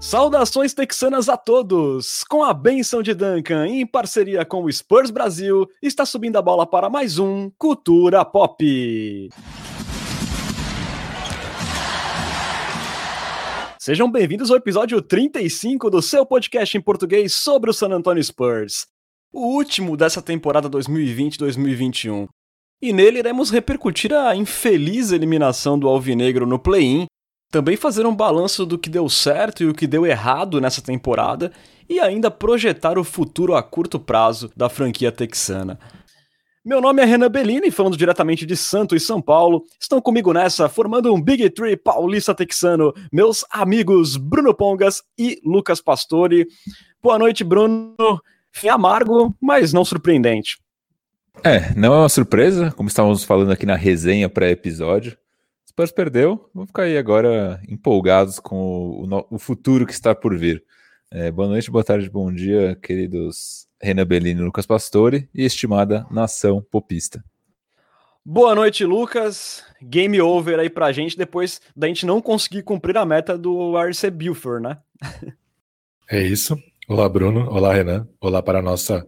Saudações texanas a todos! Com a benção de Duncan, em parceria com o Spurs Brasil, está subindo a bola para mais um Cultura Pop. Sejam bem-vindos ao episódio 35 do seu podcast em português sobre o San Antonio Spurs, o último dessa temporada 2020-2021. E nele iremos repercutir a infeliz eliminação do Alvinegro no play-in também fazer um balanço do que deu certo e o que deu errado nessa temporada e ainda projetar o futuro a curto prazo da franquia texana. Meu nome é Renan Bellini, falando diretamente de Santo e São Paulo. Estão comigo nessa, formando um Big Tree paulista texano, meus amigos Bruno Pongas e Lucas Pastore. Boa noite, Bruno. Fim amargo, mas não surpreendente. É, não é uma surpresa, como estávamos falando aqui na resenha pré-episódio. Spurs perdeu, vamos ficar aí agora empolgados com o, o futuro que está por vir. É, boa noite, boa tarde, bom dia, queridos Renan Bellini e Lucas Pastore e estimada nação popista. Boa noite, Lucas. Game over aí pra gente depois da gente não conseguir cumprir a meta do RC Buford, né? é isso. Olá, Bruno. Olá, Renan. Olá para a nossa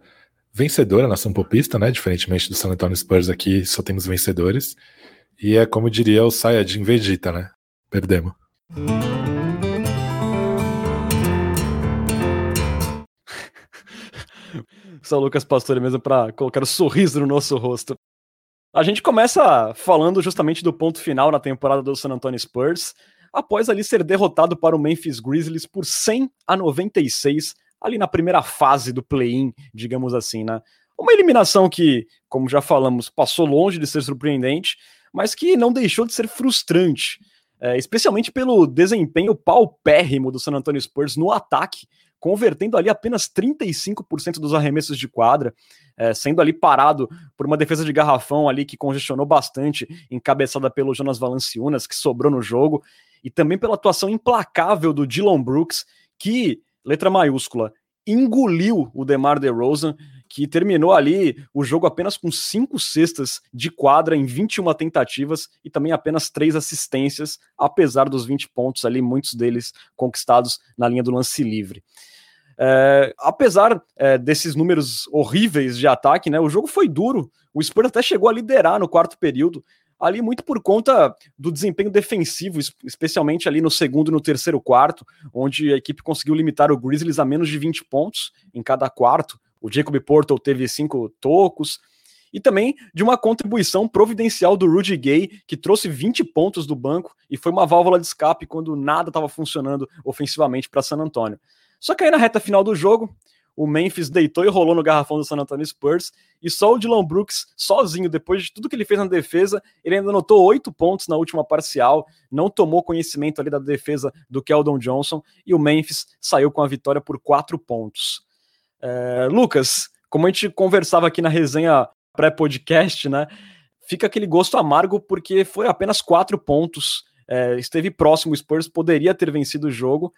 vencedora, nação popista, né? Diferentemente do San Antonio Spurs aqui, só temos vencedores. E é como diria o Sayajin Vegeta, né? Perdemos. São Lucas Pastore mesmo para colocar o um sorriso no nosso rosto. A gente começa falando justamente do ponto final na temporada do San Antonio Spurs, após ali ser derrotado para o Memphis Grizzlies por 100 a 96, ali na primeira fase do play-in, digamos assim, né? Uma eliminação que, como já falamos, passou longe de ser surpreendente, mas que não deixou de ser frustrante, é, especialmente pelo desempenho paupérrimo do San Antonio Spurs no ataque, convertendo ali apenas 35% dos arremessos de quadra, é, sendo ali parado por uma defesa de garrafão ali que congestionou bastante, encabeçada pelo Jonas Valanciunas, que sobrou no jogo, e também pela atuação implacável do Dylan Brooks, que, letra maiúscula, engoliu o DeMar DeRozan, que terminou ali o jogo apenas com cinco cestas de quadra em 21 tentativas e também apenas três assistências, apesar dos 20 pontos ali, muitos deles conquistados na linha do lance livre. É, apesar é, desses números horríveis de ataque, né, o jogo foi duro. O Spurs até chegou a liderar no quarto período, ali muito por conta do desempenho defensivo, especialmente ali no segundo e no terceiro quarto, onde a equipe conseguiu limitar o Grizzlies a menos de 20 pontos em cada quarto. O Jacob Portal teve cinco tocos. E também de uma contribuição providencial do Rudy Gay, que trouxe 20 pontos do banco e foi uma válvula de escape quando nada estava funcionando ofensivamente para San Antonio. Só que aí na reta final do jogo, o Memphis deitou e rolou no garrafão do San Antonio Spurs, e só o Dylan Brooks, sozinho, depois de tudo que ele fez na defesa, ele ainda anotou oito pontos na última parcial, não tomou conhecimento ali da defesa do Keldon Johnson, e o Memphis saiu com a vitória por quatro pontos. É, Lucas, como a gente conversava aqui na resenha pré-podcast, né? Fica aquele gosto amargo porque foi apenas quatro pontos. É, esteve próximo, o Spurs poderia ter vencido o jogo,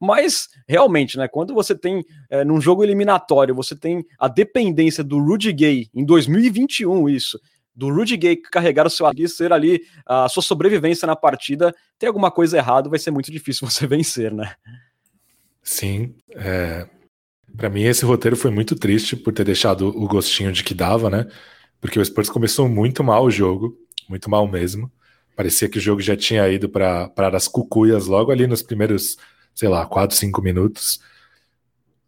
mas realmente, né? Quando você tem é, num jogo eliminatório, você tem a dependência do Rudy Gay em 2021, isso, do Rudy Gay carregar o seu ali, ser ali a sua sobrevivência na partida, tem alguma coisa errada, vai ser muito difícil você vencer, né? Sim, é, para mim, esse roteiro foi muito triste por ter deixado o gostinho de que dava, né? Porque o Spurs começou muito mal o jogo, muito mal mesmo. Parecia que o jogo já tinha ido para as cucuias logo ali nos primeiros, sei lá, 4, 5 minutos.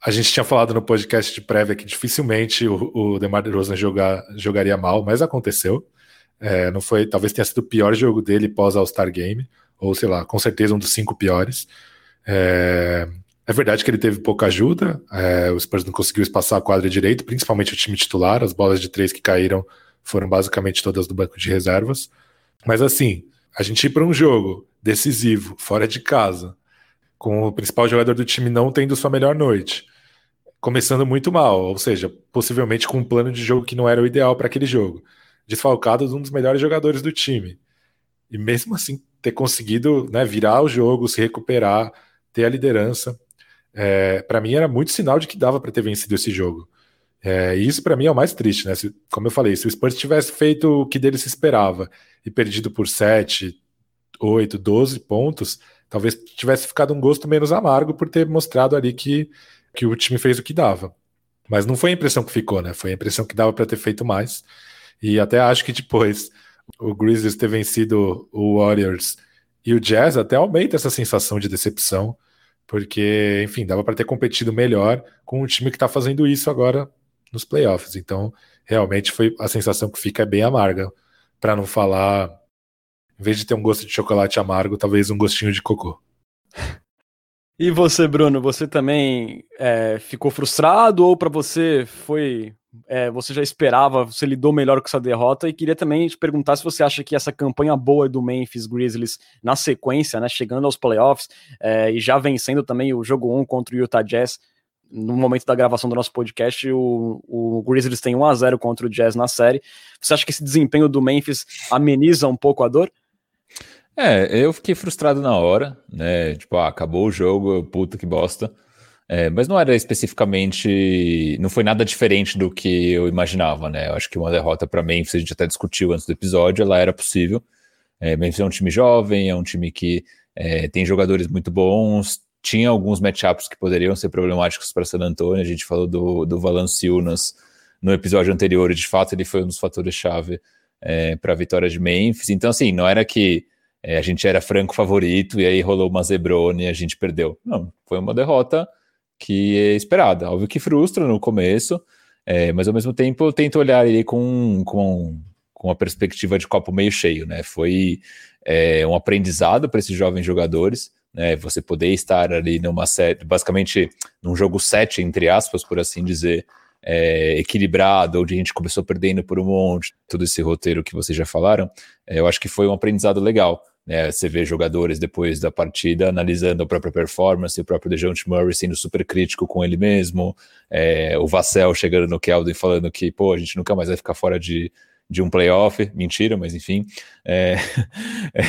A gente tinha falado no podcast de prévia que dificilmente o, o DeMar DeRozan jogar, jogaria mal, mas aconteceu. É, não foi, talvez tenha sido o pior jogo dele pós All-Star Game, ou sei lá, com certeza um dos cinco piores. É, é verdade que ele teve pouca ajuda, é, o Spurs não conseguiu espaçar a quadra direito, principalmente o time titular, as bolas de três que caíram foram basicamente todas do banco de reservas. Mas assim, a gente ir para um jogo decisivo, fora de casa, com o principal jogador do time não tendo sua melhor noite, começando muito mal, ou seja, possivelmente com um plano de jogo que não era o ideal para aquele jogo, desfalcado de um dos melhores jogadores do time. e mesmo assim ter conseguido né, virar o jogo, se recuperar, ter a liderança. É, para mim era muito sinal de que dava para ter vencido esse jogo. É, e isso para mim é o mais triste, né? Se, como eu falei, se o Spurs tivesse feito o que dele se esperava e perdido por 7, 8, 12 pontos, talvez tivesse ficado um gosto menos amargo por ter mostrado ali que, que o time fez o que dava. Mas não foi a impressão que ficou, né? Foi a impressão que dava para ter feito mais. E até acho que depois o Grizzlies ter vencido o Warriors e o Jazz até aumenta essa sensação de decepção, porque, enfim, dava para ter competido melhor com um time que está fazendo isso agora nos playoffs. Então, realmente foi a sensação que fica é bem amarga, para não falar, em vez de ter um gosto de chocolate amargo, talvez um gostinho de cocô. E você, Bruno, você também é, ficou frustrado ou para você foi é, você já esperava, você lidou melhor com essa derrota e queria também te perguntar se você acha que essa campanha boa do Memphis Grizzlies na sequência, né, chegando aos playoffs é, e já vencendo também o jogo 1 contra o Utah Jazz, no momento da gravação do nosso podcast, o, o Grizzlies tem 1 a 0 contra o Jazz na série. Você acha que esse desempenho do Memphis ameniza um pouco a dor? É, eu fiquei frustrado na hora, né? Tipo, ah, acabou o jogo, puta que bosta. É, mas não era especificamente. Não foi nada diferente do que eu imaginava, né? Eu acho que uma derrota para Memphis, a gente até discutiu antes do episódio, ela era possível. É, Memphis é um time jovem, é um time que é, tem jogadores muito bons, tinha alguns matchups que poderiam ser problemáticos para San Antonio. A gente falou do, do Valanciunas no episódio anterior, e de fato ele foi um dos fatores-chave é, para a vitória de Memphis. Então, assim, não era que é, a gente era franco favorito e aí rolou uma zebrone e a gente perdeu. Não, foi uma derrota que é esperada. Óbvio que frustra no começo, é, mas ao mesmo tempo eu tento olhar ele com, com, com a perspectiva de copo meio cheio, né? Foi é, um aprendizado para esses jovens jogadores né, você poder estar ali numa série, basicamente num jogo 7, entre aspas, por assim dizer, é, equilibrado, onde a gente começou perdendo por um monte, todo esse roteiro que vocês já falaram, é, eu acho que foi um aprendizado legal. Né, você vê jogadores depois da partida analisando a própria performance, o próprio DeJounte Murray sendo super crítico com ele mesmo, é, o Vassell chegando no Keldon e falando que, pô, a gente nunca mais vai ficar fora de, de um playoff, mentira, mas enfim. É, é,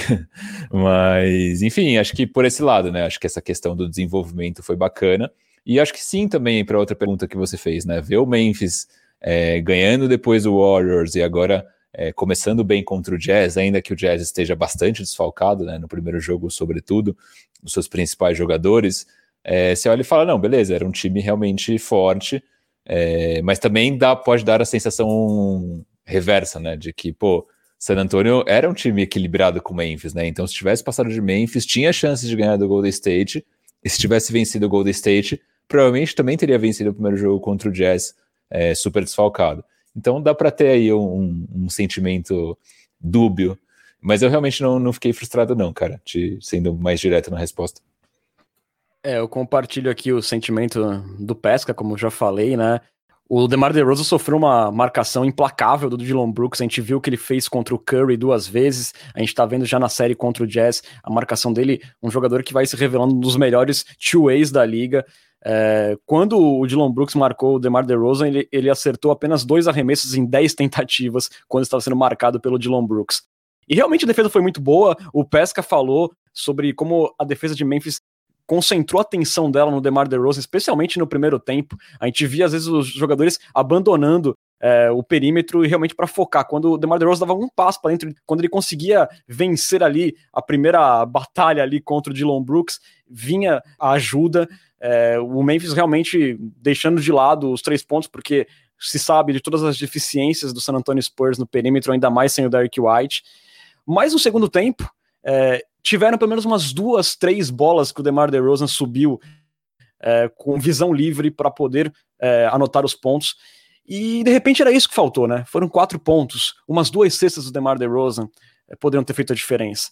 mas, enfim, acho que por esse lado, né? Acho que essa questão do desenvolvimento foi bacana. E acho que sim também para outra pergunta que você fez, né? Ver o Memphis é, ganhando depois o Warriors e agora é, começando bem contra o Jazz, ainda que o Jazz esteja bastante desfalcado, né? No primeiro jogo, sobretudo, os seus principais jogadores. É, você olha e fala, não, beleza, era um time realmente forte, é, mas também dá, pode dar a sensação reversa, né? De que, pô, San Antonio era um time equilibrado com o Memphis, né? Então, se tivesse passado de Memphis, tinha chances de ganhar do Golden State. E se tivesse vencido o Golden State, provavelmente também teria vencido o primeiro jogo contra o Jazz é, super desfalcado. Então, dá para ter aí um, um, sentimento dúbio. Mas eu realmente não, não fiquei frustrado, não, cara, te, sendo mais direto na resposta. É, eu compartilho aqui o sentimento do Pesca, como já falei, né? O DeMar DeRozan sofreu uma marcação implacável do Dylan Brooks. A gente viu o que ele fez contra o Curry duas vezes. A gente tá vendo já na série contra o Jazz a marcação dele, um jogador que vai se revelando um dos melhores two-ways da liga. É, quando o Dylan Brooks marcou o DeMar DeRozan, ele, ele acertou apenas dois arremessos em dez tentativas quando estava sendo marcado pelo Dylan Brooks. E realmente a defesa foi muito boa. O Pesca falou sobre como a defesa de Memphis concentrou a atenção dela no DeMar DeRozan, especialmente no primeiro tempo. A gente via às vezes os jogadores abandonando é, o perímetro e realmente para focar. Quando o DeMar DeRozan dava um passo para dentro, quando ele conseguia vencer ali a primeira batalha ali contra o Dylan Brooks, vinha a ajuda. É, o Memphis realmente deixando de lado os três pontos, porque se sabe de todas as deficiências do San Antonio Spurs no perímetro, ainda mais sem o Derek White. Mas no segundo tempo, é, tiveram pelo menos umas duas, três bolas que o DeMar DeRozan subiu é, com visão livre para poder é, anotar os pontos. E de repente era isso que faltou, né? Foram quatro pontos, umas duas cestas do DeMar DeRozan é, poderiam ter feito a diferença.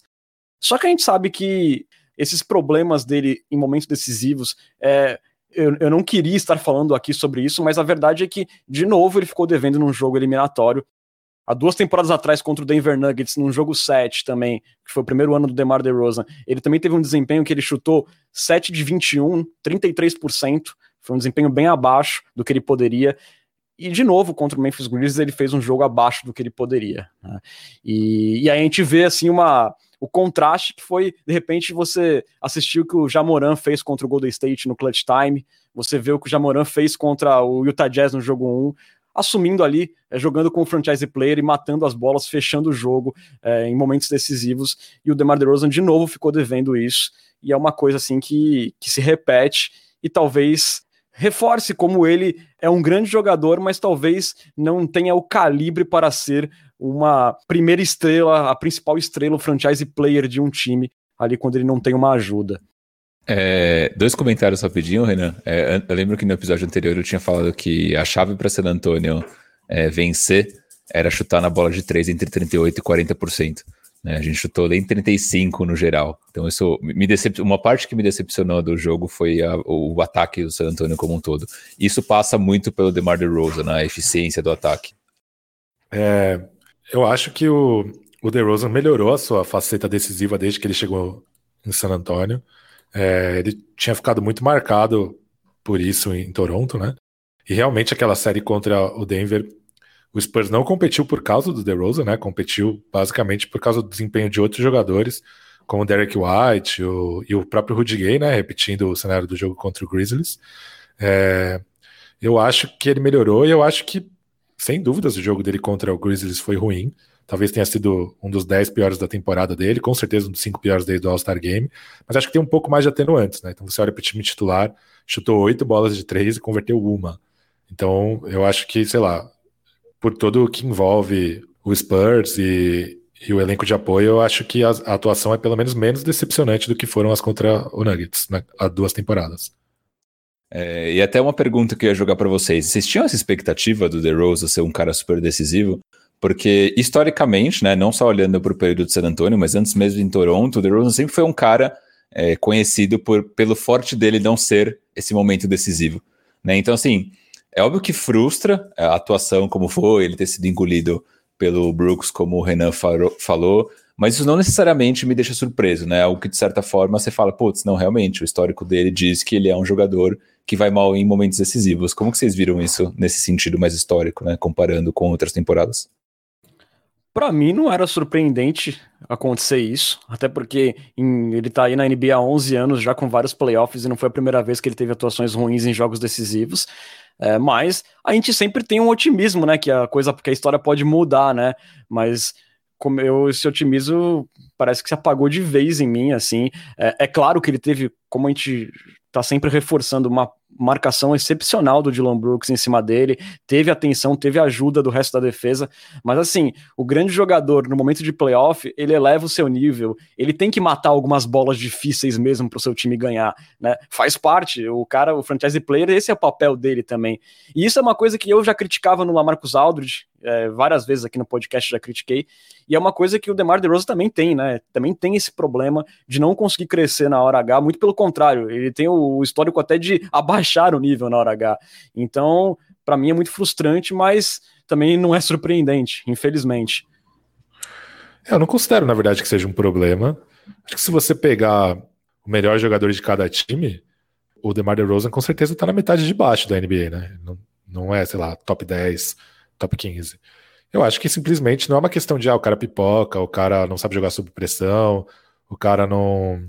Só que a gente sabe que esses problemas dele em momentos decisivos, é, eu, eu não queria estar falando aqui sobre isso, mas a verdade é que, de novo, ele ficou devendo num jogo eliminatório há duas temporadas atrás contra o Denver Nuggets, num jogo 7 também, que foi o primeiro ano do DeMar DeRozan, ele também teve um desempenho que ele chutou 7 de 21, 33%, foi um desempenho bem abaixo do que ele poderia. e de novo, contra o Memphis Grizzlies, ele fez um jogo abaixo do que ele poderia. Né? E, e aí a gente vê assim uma o contraste que foi, de repente, você assistiu o que o Jamoran fez contra o Golden State no clutch time, você vê o que o Jamoran fez contra o Utah Jazz no jogo 1, assumindo ali, é, jogando com o franchise player e matando as bolas, fechando o jogo é, em momentos decisivos, e o DeMar DeRozan de novo ficou devendo isso, e é uma coisa assim que, que se repete, e talvez reforce como ele é um grande jogador, mas talvez não tenha o calibre para ser uma primeira estrela, a principal estrela, o franchise player de um time ali quando ele não tem uma ajuda. É, dois comentários rapidinho, Renan. É, eu lembro que no episódio anterior eu tinha falado que a chave para San Antonio é, vencer era chutar na bola de 3 entre 38% e 40%. Né? A gente chutou em 35% no geral. Então, isso me decep... uma parte que me decepcionou do jogo foi a, o, o, ataque do San Antonio como um todo. Isso passa muito pelo DeMar DeRozan, na né? eficiência do ataque. É, eu acho que o, o DeRozan melhorou a sua faceta decisiva desde que ele chegou em San Antonio. É, ele tinha ficado muito marcado por isso em Toronto, né? E realmente aquela série contra o Denver, o Spurs não competiu por causa do DeRozan, né? Competiu basicamente por causa do desempenho de outros jogadores, como o Derek White o, e o próprio Rudy Gay, né? Repetindo o cenário do jogo contra o Grizzlies. É, eu acho que ele melhorou e eu acho que, sem dúvidas, o jogo dele contra o Grizzlies foi ruim. Talvez tenha sido um dos 10 piores da temporada dele, com certeza um dos 5 piores desde o All-Star Game. Mas acho que tem um pouco mais de atenuantes, né? Então você olha para o time titular, chutou 8 bolas de 3 e converteu uma. Então eu acho que, sei lá, por todo o que envolve o Spurs e, e o elenco de apoio, eu acho que a, a, atuação é pelo menos menos decepcionante do que foram as contra o Nuggets né, há duas temporadas. É, e até uma pergunta que eu ia jogar para vocês: vocês tinham essa expectativa do DeRozan ser um cara super decisivo? Porque, historicamente, né, não só olhando para o período de San Antonio, mas antes mesmo em Toronto, o DeRozan sempre foi um cara é, conhecido por, pelo forte dele não ser esse momento decisivo. Né? Então, assim, é óbvio que frustra a atuação como foi, ele ter sido engolido pelo Brooks, como o Renan falou, mas isso não necessariamente me deixa surpreso, né? Algo que, de certa forma, você fala, putz, não, realmente, o histórico dele diz que ele é um jogador que vai mal em momentos decisivos. Como que vocês viram isso nesse sentido mais histórico, né? Comparando com outras temporadas? Para mim não era surpreendente acontecer isso, até porque em, ele tá aí na NBA há 11 anos já com vários playoffs e não foi a primeira vez que ele teve atuações ruins em jogos decisivos. É, mas a gente sempre tem um otimismo, né, que a coisa, que a história pode mudar, né? Mas como eu, esse otimismo parece que se apagou de vez em mim, assim. É, é claro que ele teve, como a gente tá sempre reforçando uma marcação excepcional do Dylan Brooks em cima dele, teve atenção, teve ajuda do resto da defesa, mas assim, o grande jogador no momento de playoff, ele eleva o seu nível, ele tem que matar algumas bolas difíceis mesmo para o seu time ganhar, né? Faz parte, o cara, o franchise player, esse é o papel dele também. E isso é uma coisa que eu já criticava no Lamarcus Aldridge, é, várias vezes aqui no podcast já critiquei, e é uma coisa que o DeMar DeRozan também tem, né? Também tem esse problema de não conseguir crescer na hora H, muito pelo contrário, ele tem o histórico até de abaixar o nível na hora H. Então, para mim é muito frustrante, mas também não é surpreendente, infelizmente. É, eu não considero, na verdade, que seja um problema. Acho que se você pegar o melhor jogador de cada time, o DeMar DeRozan com certeza está na metade de baixo da NBA, né? Não, não é, sei lá, top 10, top 15. Eu acho que simplesmente não é uma questão de ah, o cara pipoca, o cara não sabe jogar sob pressão, o cara não,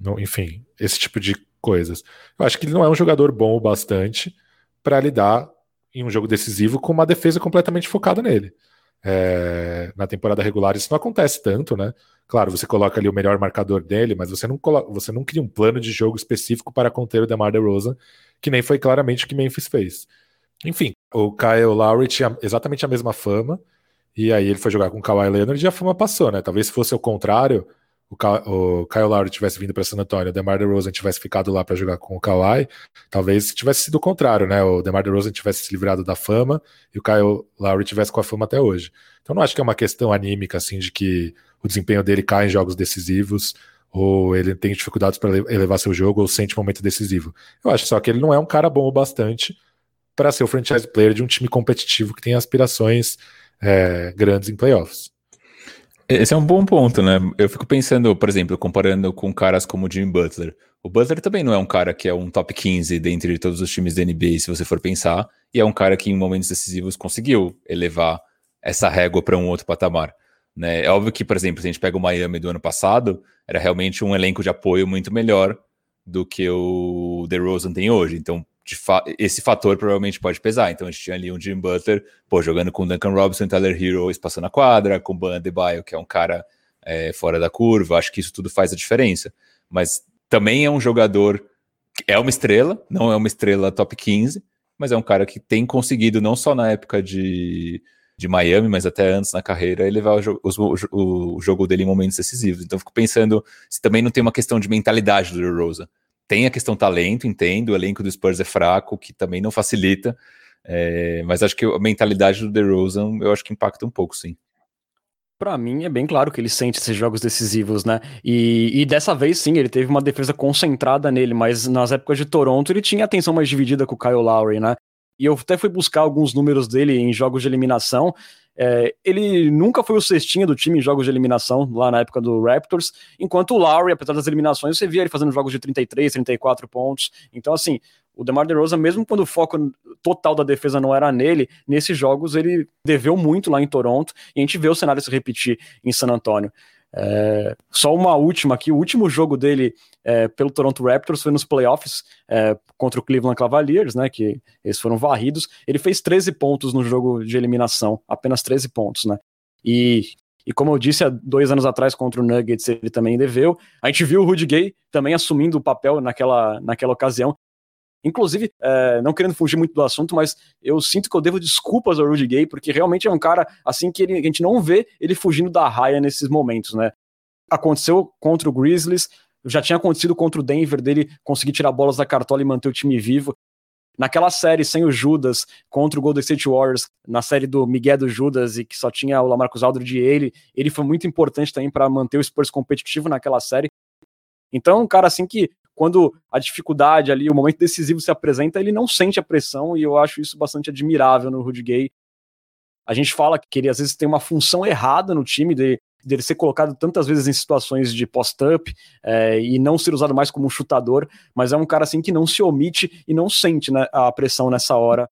não enfim, esse tipo de coisas. Eu acho que ele não é um jogador bom o bastante para lidar em um jogo decisivo com uma defesa completamente focada nele. É, na temporada regular isso não acontece tanto, né? Claro, você coloca ali o melhor marcador dele, mas você não, coloca, você não cria um plano de jogo específico para conter o DeMar DeRozan, que nem foi claramente o que Memphis fez. Enfim, o Kyle Lowry tinha exatamente a mesma fama, e aí ele foi jogar com o Kawhi Leonard e a fama passou, né? Talvez se fosse o contrário, o, Ka o Kyle Lowry tivesse vindo para San Antonio, o DeMar DeRozan tivesse ficado lá para jogar com o Kawhi, talvez tivesse sido o contrário, né? O DeMar DeRozan tivesse se livrado da fama e o Kyle Lowry tivesse com a fama até hoje. Então não acho que é uma questão anímica assim de que o desempenho dele cai em jogos decisivos ou ele tem dificuldades para elevar seu jogo ou sente momento decisivo. Eu acho só que ele não é um cara bom o bastante para ser o franchise player de um time competitivo que tem aspirações é, grandes em playoffs. Esse é um bom ponto, né? Eu fico pensando, por exemplo, comparando com caras como o Jimmy Butler. O Butler também não é um cara que é um top 15 dentre todos os times da NBA, se você for pensar, e é um cara que em momentos decisivos conseguiu elevar essa régua para um outro patamar. Né? É óbvio que, por exemplo, se a gente pega o Miami do ano passado, era realmente um elenco de apoio muito melhor do que o DeRozan tem hoje. Então, fa esse fator provavelmente pode pesar. Então, a gente tinha ali um Jim Butler, pô, jogando com Duncan Robinson Tyler Hero espaçando a quadra, com Ban Adebayo, que é um cara é, fora da curva. Acho que isso tudo faz a diferença. Mas também é um jogador, é uma estrela, não é uma estrela top 15, mas é um cara que tem conseguido, não só na época de de Miami, mas até antes na carreira, ele levar o, o, o, jogo dele em momentos decisivos. Então, fico pensando se também não tem uma questão de mentalidade do Rosa. Tem a questão talento, entendo, o elenco do Spurs é fraco, que também não facilita, é, mas acho que a mentalidade do DeRozan eu acho que impacta um pouco, sim. Para mim é bem claro que ele sente esses jogos decisivos, né? E, e, dessa vez sim, ele teve uma defesa concentrada nele, mas nas épocas de Toronto ele tinha atenção mais dividida com o Kyle Lowry, né? E eu até fui buscar alguns números dele em jogos de eliminação. É, ele nunca foi o cestinha do time em jogos de eliminação, lá na época do Raptors, enquanto o Lowry, apesar das eliminações, você via ele fazendo jogos de 33, 34 pontos. Então, assim, o DeMar DeRozan, mesmo quando o foco total da defesa não era nele, nesses jogos ele deveu muito lá em Toronto, e a gente vê o cenário se repetir em San Antonio. É, só uma última aqui, o último jogo dele é, pelo Toronto Raptors foi nos playoffs é, contra o Cleveland Cavaliers, né, que eles foram varridos, ele fez 13 pontos no jogo de eliminação, apenas 13 pontos, né, e, e como eu disse há dois anos atrás contra o Nuggets, ele também deveu, a gente viu o Rudy Gay também assumindo o papel naquela, naquela ocasião, Inclusive, é, não querendo fugir muito do assunto, mas eu sinto que eu devo desculpas ao Rudy Gay, porque realmente é um cara assim que ele, a gente não vê ele fugindo da raia nesses momentos, né? Aconteceu contra o Grizzlies, já tinha acontecido contra o Denver dele conseguir tirar bolas da cartola e manter o time vivo. Naquela série sem o Judas contra o Golden State Warriors, na série do Miguel do Judas e que só tinha o Lamarcus Aldridge e ele, ele foi muito importante também para manter o Spurs competitivo naquela série. Então, um cara assim que quando a dificuldade ali, o momento decisivo se apresenta, ele não sente a pressão e eu acho isso bastante admirável no Rudy Gay. A gente fala que ele às vezes tem uma função errada no time de dele ser colocado tantas vezes em situações de post-up é, e não ser usado mais como um chutador, mas é um cara assim que não se omite e não sente né, a pressão nessa hora.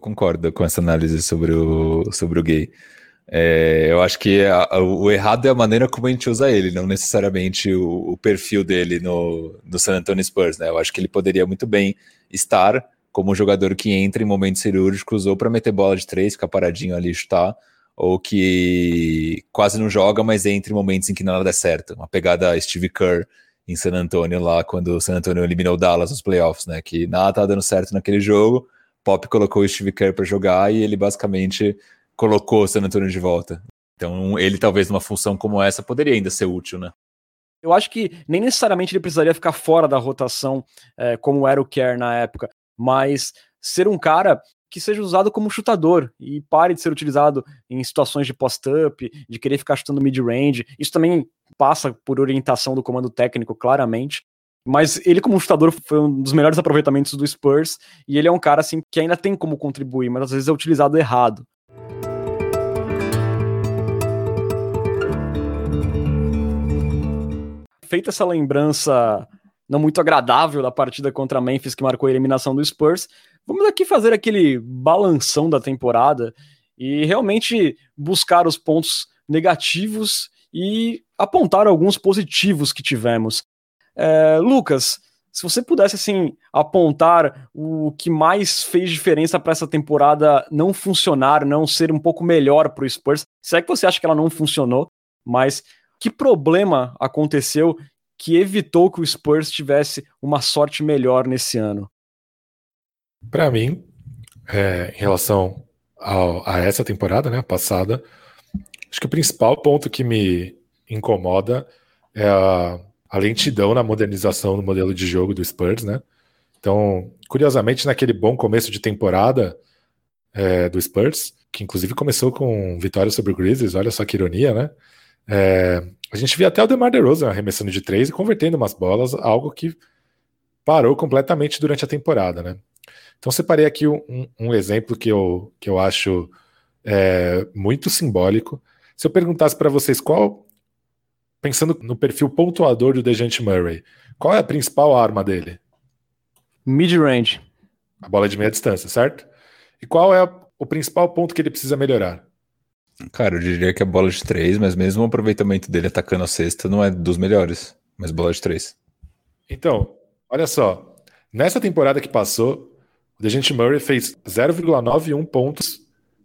Concordo com essa análise sobre o, sobre o gay. É, eu acho que a, o errado é a maneira como a gente usa ele, não necessariamente o, o, perfil dele no, no San Antonio Spurs, né? Eu acho que ele poderia muito bem estar como um jogador que entra em momentos cirúrgicos ou para meter bola de três, ficar paradinho ali e chutar, ou que quase não joga, mas entra em momentos em que nada dá certo. Uma pegada Steve Kerr em San Antonio lá, quando o San Antonio eliminou o Dallas nos playoffs, né? Que nada tá dando certo naquele jogo. Pop colocou o Steve Kerr para jogar e ele basicamente colocou San Antonio de volta. Então, ele talvez numa função como essa poderia ainda ser útil, né? Eu acho que nem necessariamente ele precisaria ficar fora da rotação, é, como era o Kerr na época, mas ser um cara que seja usado como chutador e pare de ser utilizado em situações de post-up, de querer ficar chutando mid-range. Isso também passa por orientação do comando técnico, claramente. Mas ele, como chutador, foi um dos melhores aproveitamentos do Spurs, e ele é um cara assim que ainda tem como contribuir, mas às vezes é utilizado errado. Feita essa lembrança não muito agradável da partida contra Memphis que marcou a eliminação do Spurs, vamos aqui fazer aquele balanção da temporada e realmente buscar os pontos negativos e apontar alguns positivos que tivemos. É, Lucas, se você pudesse assim apontar o que mais fez diferença para essa temporada não funcionar, não ser um pouco melhor para o Spurs, se é que você acha que ela não funcionou, mas que problema aconteceu que evitou que o Spurs tivesse uma sorte melhor nesse ano? Para mim, é, em relação ao, a essa temporada, né, passada, acho que o principal ponto que me incomoda é a, a lentidão na modernização do modelo de jogo do Spurs, né? Então, curiosamente, naquele bom começo de temporada é, do Spurs, que inclusive começou com vitória sobre o Grizzlies, olha só que ironia, né? É, a gente via até o DeMar DeRozan arremessando de três e convertendo umas bolas, algo que parou completamente durante a temporada, né? Então separei aqui um, um exemplo que eu, que eu acho é, muito simbólico, Se eu perguntasse para vocês qual, pensando no perfil pontuador do Dejante Murray, qual é a principal arma dele? Mid-range. A bola de meia distância, certo? E qual é o principal ponto que ele precisa melhorar? Cara, eu diria que é bola de três, mas mesmo o aproveitamento dele atacando a cesta não é dos melhores, mas bola de três. Então, olha só. Nessa temporada que passou, o Dejante Murray fez 0,91 pontos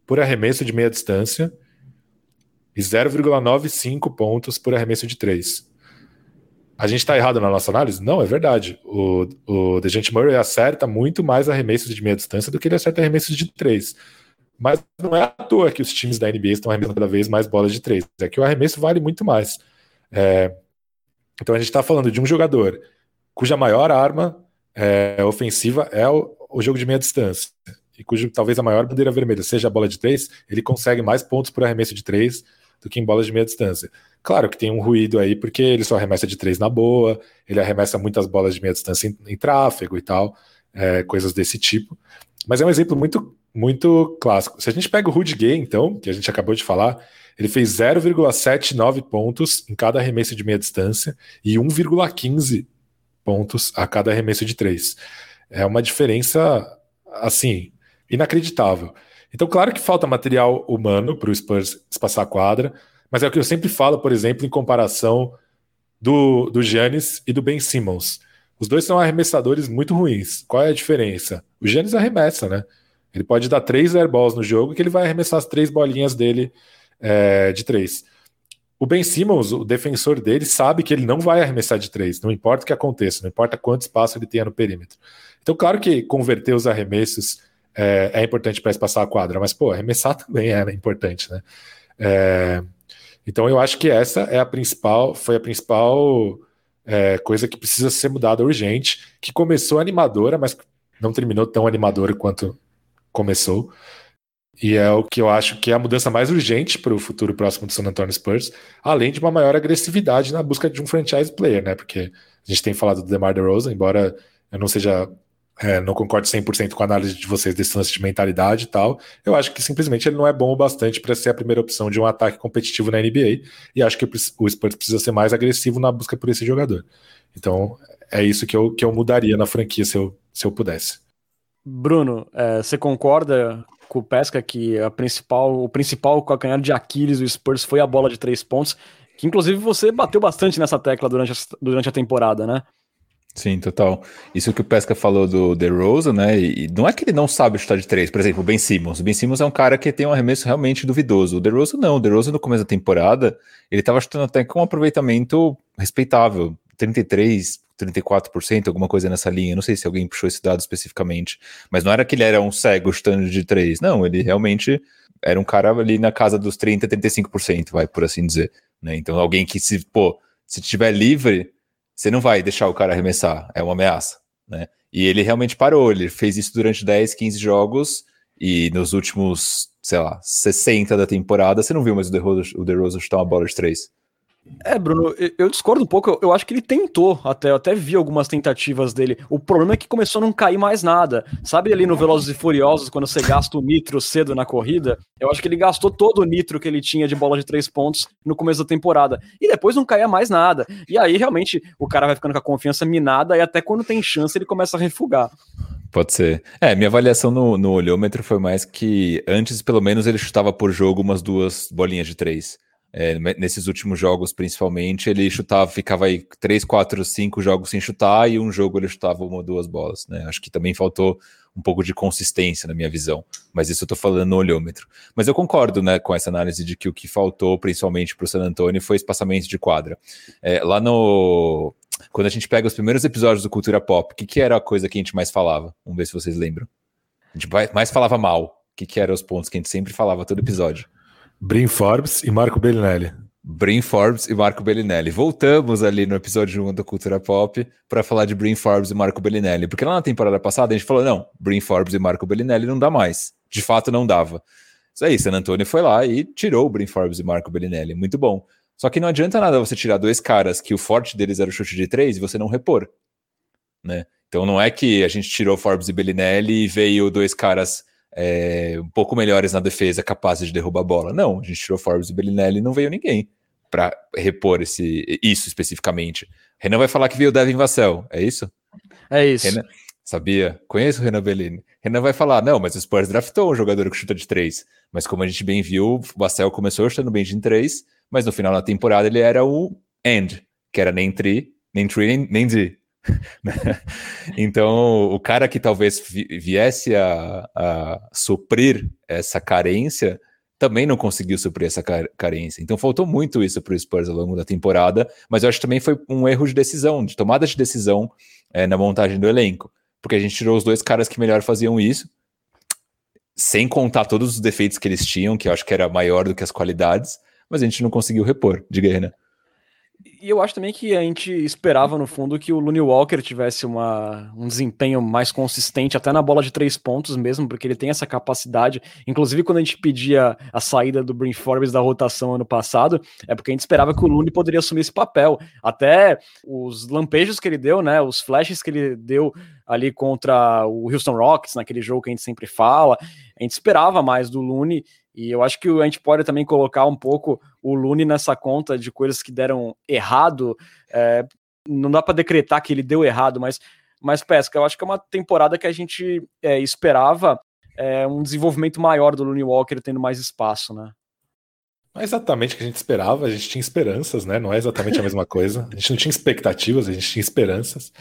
por arremesso de meia distância e 0,95 pontos por arremesso de três. A gente está errado na nossa análise? Não, é verdade. O, o Dejante Murray acerta muito mais arremessos de meia distância do que ele acerta arremessos de três. Mas não é à toa que os times da NBA estão arremessando cada vez mais bolas de três. É que o arremesso vale muito mais. É... Então a gente está falando de um jogador cuja maior arma é, ofensiva é o, o, jogo de meia distância. E cujo talvez a maior bandeira vermelha seja a bola de três, ele consegue mais pontos por arremesso de três do que em bolas de meia distância. Claro que tem um ruído aí, porque ele só arremessa de três na boa, ele arremessa muitas bolas de meia distância em, em tráfego e tal, é, coisas desse tipo. Mas é um exemplo muito muito clássico. Se a gente pega o Rudy Gay, então, que a gente acabou de falar, ele fez 0,79 pontos em cada arremesso de meia distância e 1,15 pontos a cada arremesso de três. É uma diferença, assim, inacreditável. Então, claro que falta material humano para o Spurs espaçar a quadra, mas é o que eu sempre falo, por exemplo, em comparação do, do Giannis e do Ben Simmons. Os dois são arremessadores muito ruins. Qual é a diferença? O Giannis arremessa, né? Ele pode dar três airballs no jogo que ele vai arremessar as três bolinhas dele é, de três. O Ben Simmons, o defensor dele, sabe que ele não vai arremessar de três, não importa o que aconteça, não importa quanto espaço ele tenha no perímetro. Então, claro que converter os arremessos é, é importante para espaçar a quadra, mas, pô, arremessar também é importante, né? É, então, eu acho que essa é a principal, foi a principal é, coisa que precisa ser mudada urgente, que começou animadora, mas não terminou tão animadora quanto começou. E é o que eu acho que é a mudança mais urgente para o futuro próximo do San Antonio Spurs, além de uma maior agressividade na busca de um franchise player, né? Porque a gente tem falado do DeMar DeRozan, embora eu não seja é, não concordo 100% com a análise de vocês desse lance de mentalidade e tal. Eu acho que simplesmente ele não é bom o bastante para ser a primeira opção de um ataque competitivo na NBA. E acho que o Spurs precisa ser mais agressivo na busca por esse jogador. Então, é isso que eu, que eu mudaria na franquia se eu, se eu pudesse. Bruno, é, você concorda com o Pesca que a principal, o principal calcanhar de Aquiles do Spurs foi a bola de três pontos, que inclusive você bateu bastante nessa tecla durante a, durante a temporada, né? Sim, total. Isso que o Pesca falou do DeRozan, né? E não é que ele não sabe chutar de três. Por exemplo, o Ben Simmons. O Ben Simmons é um cara que tem um arremesso realmente duvidoso. O DeRozan não. O DeRozan no começo da temporada, ele estava chutando até com um aproveitamento respeitável. 33, 34%, alguma coisa nessa linha. Não sei se alguém puxou esse dado especificamente, mas não era que ele era um cego chutando de três, não, ele realmente era um cara ali na casa dos 30, 35%, vai por assim dizer. Né? Então, alguém que se, pô, se estiver livre, você não vai deixar o cara arremessar, é uma ameaça, né? E ele realmente parou, ele fez isso durante 10, 15 jogos e nos últimos, sei lá, 60 da temporada, você não viu mais o DeRozan, o DeRozan chutar uma bola de três. É, Bruno, eu discordo um pouco. Eu acho que ele tentou até. Eu até vi algumas tentativas dele. O problema é que começou a não cair mais nada. Sabe ali no Velozes e Furiosos, quando você gasta o nitro cedo na corrida? Eu acho que ele gastou todo o nitro que ele tinha de bola de três pontos no começo da temporada. E depois não caía mais nada. E aí, realmente, o cara vai ficando com a confiança minada e até quando tem chance ele começa a refugar. Pode ser. É, minha avaliação no, no olhômetro foi mais que antes, pelo menos, ele chutava por jogo umas duas bolinhas de três. É, nesses últimos jogos, principalmente, ele chutava, ficava aí 3, 4, 5 jogos sem chutar e um jogo ele chutava uma ou duas bolas. Né? Acho que também faltou um pouco de consistência na minha visão, mas isso eu tô falando no olhômetro. Mas eu concordo né, com essa análise de que o que faltou, principalmente para o San Antonio, foi espaçamento de quadra. É, lá no. Quando a gente pega os primeiros episódios do Cultura Pop, o que, que era a coisa que a gente mais falava? Vamos ver se vocês lembram. A gente mais falava mal. O que, que eram os pontos que a gente sempre falava todo episódio? Brin Forbes e Marco Bellinelli. Brin Forbes e Marco Bellinelli. Voltamos ali no episódio 1 da Cultura Pop para falar de Brin Forbes e Marco Bellinelli, porque lá na temporada passada a gente falou: não, Brin Forbes e Marco Bellinelli não dá mais. De fato, não dava. Isso aí, San Antonio foi lá e tirou o Brin Forbes e Marco Bellinelli. Muito bom. Só que não adianta nada você tirar dois caras que o forte deles era o chute de três e você não repor. Né? Então não é que a gente tirou Forbes e Bellinelli e veio dois caras é, um pouco melhores na defesa, capazes de derrubar a bola. Não, a gente tirou Forbes e Bellinelli e não veio ninguém para repor esse, isso especificamente. Renan vai falar que veio o Devin Vassell, é isso? É isso. Renan, sabia? Conheço o Renan Bellini. Renan vai falar, não, mas o Spurs draftou um jogador que chuta de três. Mas como a gente bem viu, o Vassell começou chutando bem de três, mas no final da temporada ele era o end, que era nem tri, nem tri, nem, nem D. então, o cara que talvez viesse a, a suprir essa carência também não conseguiu suprir essa carência. Então faltou muito isso para o Spurs ao longo da temporada, mas eu acho que também foi um erro de decisão, de tomada de decisão é, na montagem do elenco, porque a gente tirou os dois caras que melhor faziam isso, sem contar todos os defeitos que eles tinham, que eu acho que era maior do que as qualidades, mas a gente não conseguiu repor, diga Renan. E eu acho também que a gente esperava, no fundo, que o Looney Walker tivesse uma, um desempenho mais consistente, até na bola de três pontos mesmo, porque ele tem essa capacidade. Inclusive, quando a gente pedia a saída do Brin Forbes da rotação ano passado, é porque a gente esperava que o Looney poderia assumir esse papel. Até os lampejos que ele deu, né, os flashes que ele deu ali contra o Houston Rockets, naquele jogo que a gente sempre fala, a gente esperava mais do Looney, e eu acho que a gente pode também colocar um pouco o Lune nessa conta de coisas que deram errado. É, não dá para decretar que ele deu errado, mas, mas pesca, eu acho que é uma temporada que a gente é, esperava é, um desenvolvimento maior do Looney Walker tendo mais espaço, né? Não é exatamente o que a gente esperava, a gente tinha esperanças, né? Não é exatamente a mesma coisa. A gente não tinha expectativas, a gente tinha esperanças.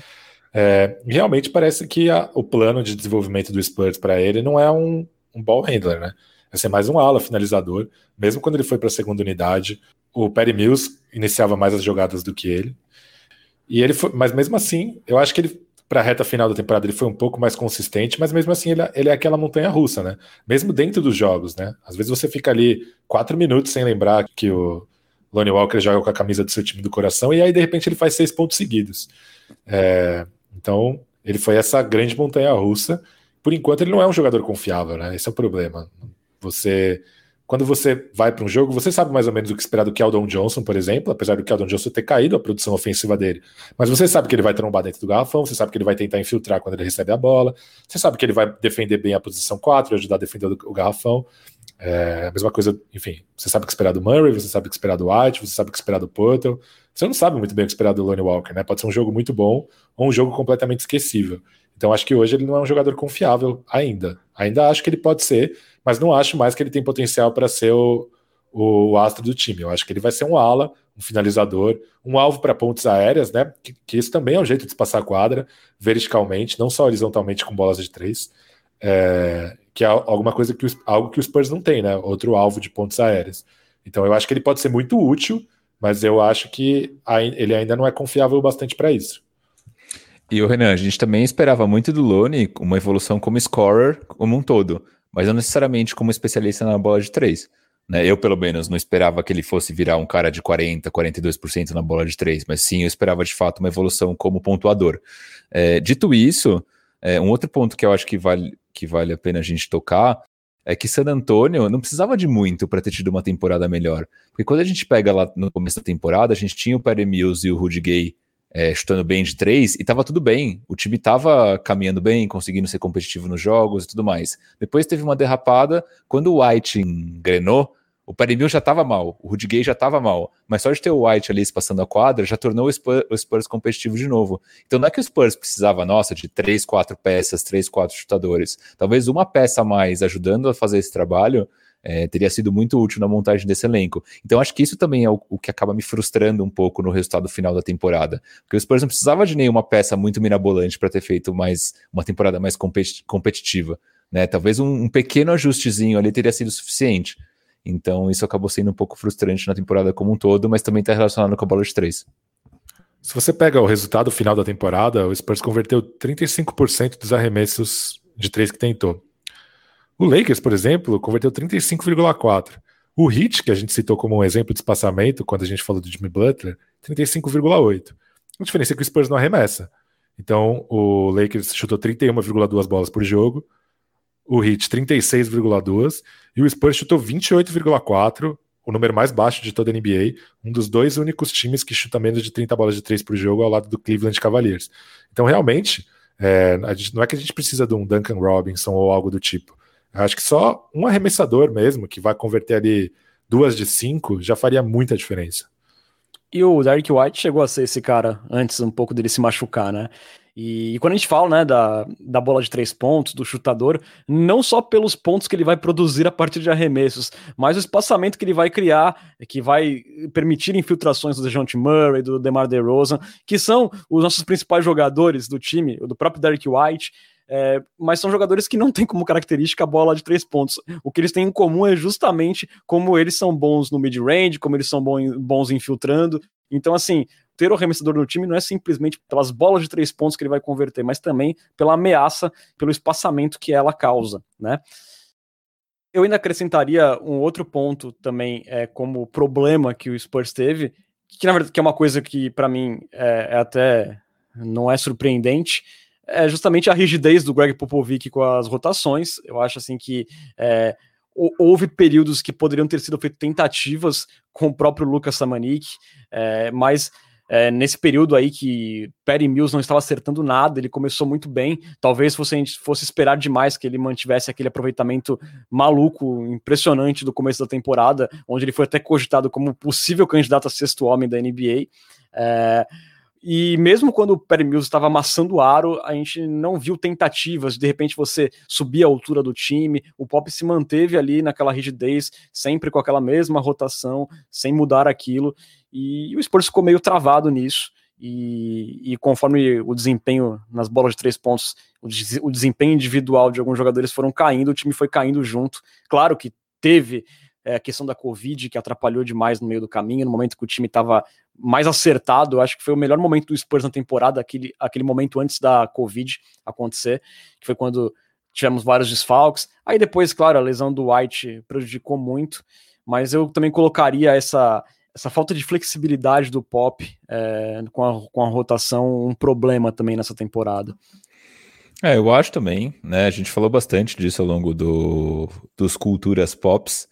É, realmente parece que a, o plano de desenvolvimento do Spurs para ele não é um, um ball handler, né? Vai ser mais um ala finalizador. Mesmo quando ele foi para a segunda unidade, o Perry Mills iniciava mais as jogadas do que ele. E ele foi, mas mesmo assim, eu acho que ele para a reta final da temporada ele foi um pouco mais consistente, mas mesmo assim ele, ele, é aquela montanha russa, né? Mesmo dentro dos jogos, né? Às vezes você fica ali quatro minutos sem lembrar que o Lonnie Walker joga com a camisa do seu time do coração e aí de repente ele faz seis pontos seguidos. É, então ele foi essa grande montanha russa. Por enquanto ele não é um jogador confiável, né? Esse é o problema. Você, quando você vai para um jogo, você sabe mais ou menos o que esperar do Keldon Johnson, por exemplo, apesar do Keldon Johnson ter caído a produção ofensiva dele. Mas você sabe que ele vai trombar dentro do garrafão, você sabe que ele vai tentar infiltrar quando ele recebe a bola, você sabe que ele vai defender bem a posição 4 e ajudar a defender o garrafão. É, a mesma coisa, enfim, você sabe o que esperar do Murray, você sabe o que esperar do White, você sabe o que esperar do Portal. Você não sabe muito bem o que esperar do Lonnie Walker, né? Pode ser um jogo muito bom ou um jogo completamente esquecível. Então acho que hoje ele não é um jogador confiável ainda. Ainda acho que ele pode ser, mas não acho mais que ele tem potencial para ser o, o astro do time. Eu acho que ele vai ser um ala, um finalizador, um alvo para pontes aéreas, né? Que, que, isso também é um jeito de passar a quadra verticalmente, não só horizontalmente com bolas de três, é, que é alguma coisa que os, algo que os Spurs não tem, né? Outro alvo de pontes aéreas. Então eu acho que ele pode ser muito útil, mas eu acho que ele ainda não é confiável bastante para isso. E o Renan, a gente também esperava muito do Lone uma evolução como scorer como um todo mas não necessariamente como especialista na bola de três. Né? Eu, pelo menos, não esperava que ele fosse virar um cara de 40%, 42% na bola de três, mas sim eu esperava de fato uma evolução como pontuador. É, dito isso, é, um outro ponto que eu acho que vale, que vale a pena a gente tocar é que San Antonio não precisava de muito para ter tido uma temporada melhor. Porque quando a gente pega lá no começo da temporada, a gente tinha o Perry Mills e o Rudy Gay é, chutando bem de três e tava tudo bem. O time tava caminhando bem, conseguindo ser competitivo nos jogos e tudo mais. Depois teve uma derrapada. Quando o White engrenou, o Perry já tava mal, o Rudy Gay já tava mal, mas só de ter o White ali passando a quadra já tornou o Spurs, o Spurs, competitivo de novo. Então não é que o Spurs precisava, nossa, de três, quatro peças, três, quatro chutadores. Talvez uma peça a mais ajudando a fazer esse trabalho é, teria sido muito útil na montagem desse elenco. Então acho que isso também é o, o, que acaba me frustrando um pouco no resultado final da temporada, porque o Spurs não precisava de nenhuma peça muito mirabolante para ter feito mais uma temporada mais competi competitiva, né? Talvez um, um pequeno ajustezinho ali teria sido suficiente. Então isso acabou sendo um pouco frustrante na temporada como um todo, mas também está relacionado com a bola de três. Se você pega o resultado final da temporada, o Spurs converteu 35% dos arremessos de três que tentou. O Lakers, por exemplo, converteu 35,4. O Heat, que a gente citou como um exemplo de espaçamento quando a gente falou do Jimmy Butler, 35,8. A diferença é que o Spurs não arremessa. Então, o Lakers chutou 31,2 bolas por jogo, o Heat 36,2 e o Spurs chutou 28,4, o número mais baixo de toda a NBA, um dos dois únicos times que chuta menos de 30 bolas de 3 por jogo ao lado do Cleveland Cavaliers. Então, realmente, é, gente, não é que a gente precisa de um Duncan Robinson ou algo do tipo. Acho que só um arremessador mesmo, que vai converter ali duas de cinco, já faria muita diferença. E o Derek White chegou a ser esse cara antes um pouco dele se machucar, né? E, e, quando a gente fala né, da, da bola de três pontos, do chutador, não só pelos pontos que ele vai produzir a partir de arremessos, mas o espaçamento que ele vai criar, que vai permitir infiltrações do DeJounte Murray, do DeMar DeRozan, que são os nossos principais jogadores do time, do próprio Derek White, é, mas são jogadores que não têm como característica a bola de três pontos. O que eles têm em comum é justamente como eles são bons no mid-range, como eles são bons infiltrando. Então, assim, ter o arremessador no time não é simplesmente pelas bolas de três pontos que ele vai converter, mas também pela ameaça, pelo espaçamento que ela causa, né? Eu ainda acrescentaria um outro ponto também é, como problema que o Spurs teve, que na verdade que é uma coisa que para mim é, é até não é surpreendente, é justamente a rigidez do Greg Popovich com as rotações. Eu acho assim que é, houve períodos que poderiam ter sido feitas tentativas com o próprio Lucas Samanik, é, mas é, nesse período aí que Perry Mills não estava acertando nada, ele começou muito bem. Talvez fosse, fosse esperar demais que ele mantivesse aquele aproveitamento maluco, impressionante do começo da temporada, onde ele foi até cogitado como possível candidato a sexto homem da NBA. É, e mesmo quando o Perry Mills estava amassando o aro, a gente não viu tentativas de repente você subir a altura do time. O Pop se manteve ali naquela rigidez, sempre com aquela mesma rotação, sem mudar aquilo. E o Spurs ficou meio travado nisso. E, e, conforme o desempenho nas bolas de três pontos, o, des, o, desempenho individual de alguns jogadores foram caindo, o time foi caindo junto. Claro que teve é, a questão da Covid, que atrapalhou demais no meio do caminho, no momento que o time estava mais acertado, acho que foi o melhor momento do Spurs na temporada, aquele, aquele momento antes da Covid acontecer, que foi quando tivemos vários desfalques. Aí depois, claro, a lesão do White prejudicou muito, mas eu também colocaria essa, essa falta de flexibilidade do Pop é, com, a, com a rotação um problema também nessa temporada. É, eu acho também, né? A gente falou bastante disso ao longo do, dos culturas pops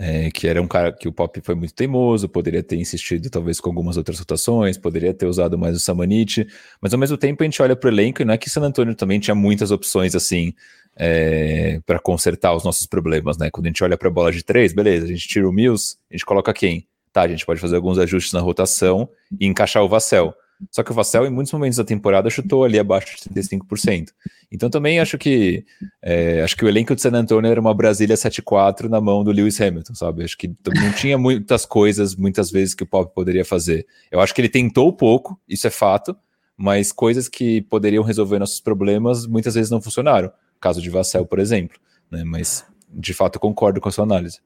é, que era um cara que o Pop foi muito teimoso, poderia ter insistido talvez com algumas outras rotações, poderia ter usado mais o Samanit, mas ao mesmo tempo a gente olha para o elenco e não é que San Antonio também tinha muitas opções assim é, para consertar os nossos problemas, né? Quando a gente olha para a bola de três, beleza, a gente tira o Mills, a gente coloca quem? Tá, a gente pode fazer alguns ajustes na rotação e encaixar o Vassell. Só que o Vassell, em muitos momentos da temporada, chutou ali abaixo de 35%. Então também acho que é, acho que o elenco de San Antonio era uma Brasília 7-4 na mão do Lewis Hamilton, sabe? Acho que não tinha muitas coisas, muitas vezes, que o Pop poderia fazer. Eu acho que ele tentou pouco, isso é fato, mas coisas que poderiam resolver nossos problemas muitas vezes não funcionaram. Caso de Vassell, por exemplo. Né? Mas de fato concordo com a sua análise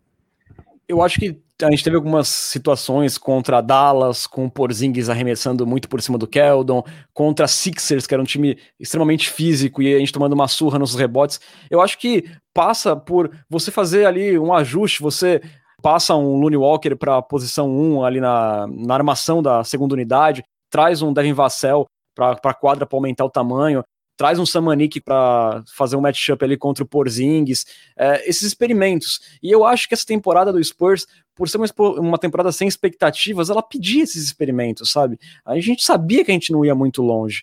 eu acho que a gente teve algumas situações contra Dallas, com o Porzingis arremessando muito por cima do Keldon, contra Sixers, que era um time extremamente físico, e a gente tomando uma surra nos rebotes. Eu acho que passa por você fazer ali um ajuste, você passa um Looney Walker para a posição 1 ali na, na armação da segunda unidade, traz um Devin Vassell para a quadra para aumentar o tamanho, traz um Samanik para fazer um matchup ali contra o Porzingis, é, esses experimentos. E eu acho que essa temporada do Spurs, por ser uma, uma, temporada sem expectativas, ela pedia esses experimentos, sabe? A gente sabia que a gente não ia muito longe.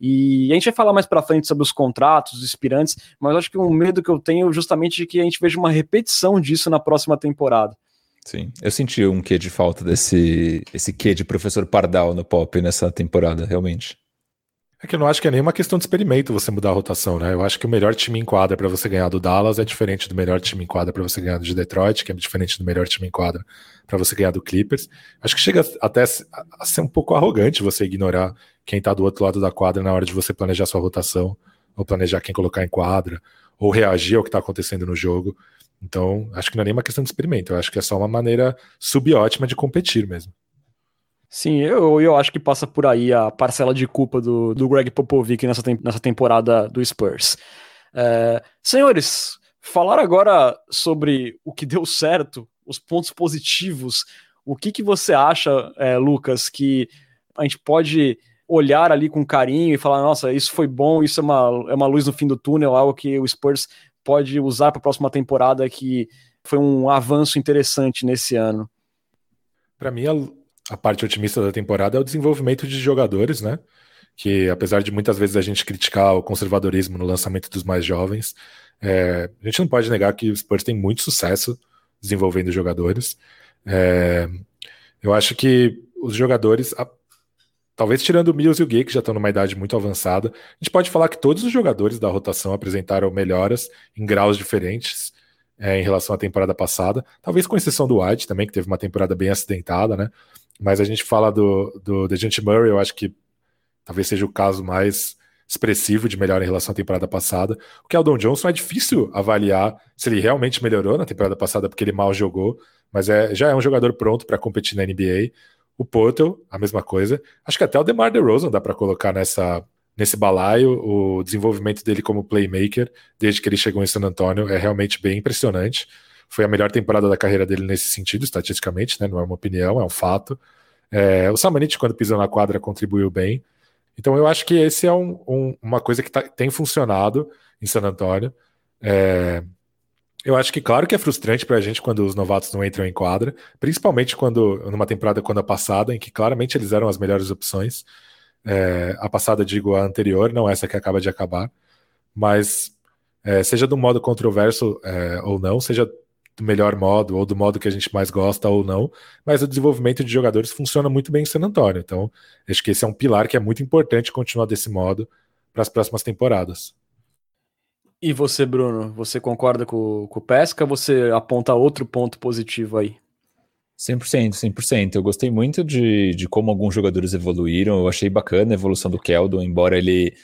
E a gente vai falar mais para frente sobre os contratos, os aspirantes, mas acho que um medo que eu tenho é justamente de que a gente veja uma repetição disso na próxima temporada. Sim, eu senti um quê de falta desse esse quê de professor Pardal no pop nessa temporada, realmente. É que eu não acho que é nenhuma questão de experimento você mudar a rotação, né? Eu acho que o melhor time em quadra para você ganhar do Dallas é diferente do melhor time em quadra para você ganhar do de Detroit, que é diferente do melhor time em quadra para você ganhar do Clippers. Acho que chega até a ser um pouco arrogante você ignorar quem tá do outro lado da quadra na hora de você planejar sua rotação, ou planejar quem colocar em quadra, ou reagir ao que tá acontecendo no jogo. Então, acho que não é nenhuma questão de experimento, eu acho que é só uma maneira subótima de competir mesmo. Sim, eu, eu acho que passa por aí a parcela de culpa do, do Greg Popovich nessa, nessa temporada do Spurs. É, senhores, falar agora sobre o que deu certo, os pontos positivos. O que, que você acha, é, Lucas, que a gente pode olhar ali com carinho e falar: nossa, isso foi bom, isso é uma, é uma luz no fim do túnel, algo que o Spurs pode usar para a próxima temporada, que foi um avanço interessante nesse ano? Para mim, a parte otimista da temporada é o desenvolvimento de jogadores, né? Que apesar de muitas vezes a gente criticar o conservadorismo no lançamento dos mais jovens, É, a gente não pode negar que o Spurs tem muito sucesso desenvolvendo jogadores. É, eu acho que os jogadores, a, talvez tirando o Mills e o Gay, que já estão numa idade muito avançada, a gente pode falar que todos os jogadores da rotação apresentaram melhoras em graus diferentes é, em relação à temporada passada, talvez com exceção do White também, que teve uma temporada bem acidentada, né? Mas a gente fala do, do Dejante Murray, eu acho que talvez seja o caso mais expressivo de melhora em relação à temporada passada. O Keldon Johnson é difícil avaliar se ele realmente melhorou na temporada passada porque ele mal jogou, mas é, já é um jogador pronto para competir na NBA. O Porto, a mesma coisa. Acho que até o DeMar DeRozan dá para colocar nessa nesse balaio. O desenvolvimento dele como playmaker, desde que ele chegou em San Antonio, é realmente bem impressionante. Foi a melhor temporada da carreira dele nesse sentido, estatisticamente, né? Não é uma opinião, é um fato. É, o Samanit, quando pisou na quadra, contribuiu bem. Então eu acho que esse é um, um, uma coisa que tá, tem funcionado em San Antonio. É, eu acho que, claro, que é frustrante para a gente quando os novatos não entram em quadra, principalmente quando numa temporada quando a passada, em que claramente eles eram as melhores opções. É, a passada, digo, a anterior, não essa que acaba de acabar, mas é, seja do modo controverso é, ou não, seja do melhor modo ou do modo que a gente mais gosta ou não, mas o desenvolvimento de jogadores funciona muito bem em San Antonio. Então, acho que esse é um pilar que é muito importante continuar desse modo para as próximas temporadas. E você, Bruno, você concorda com, com o Pesca? Você aponta outro ponto positivo aí? 100%, 100%. Eu gostei muito de, de como alguns jogadores evoluíram. Eu achei bacana a evolução do Keldon, embora ele,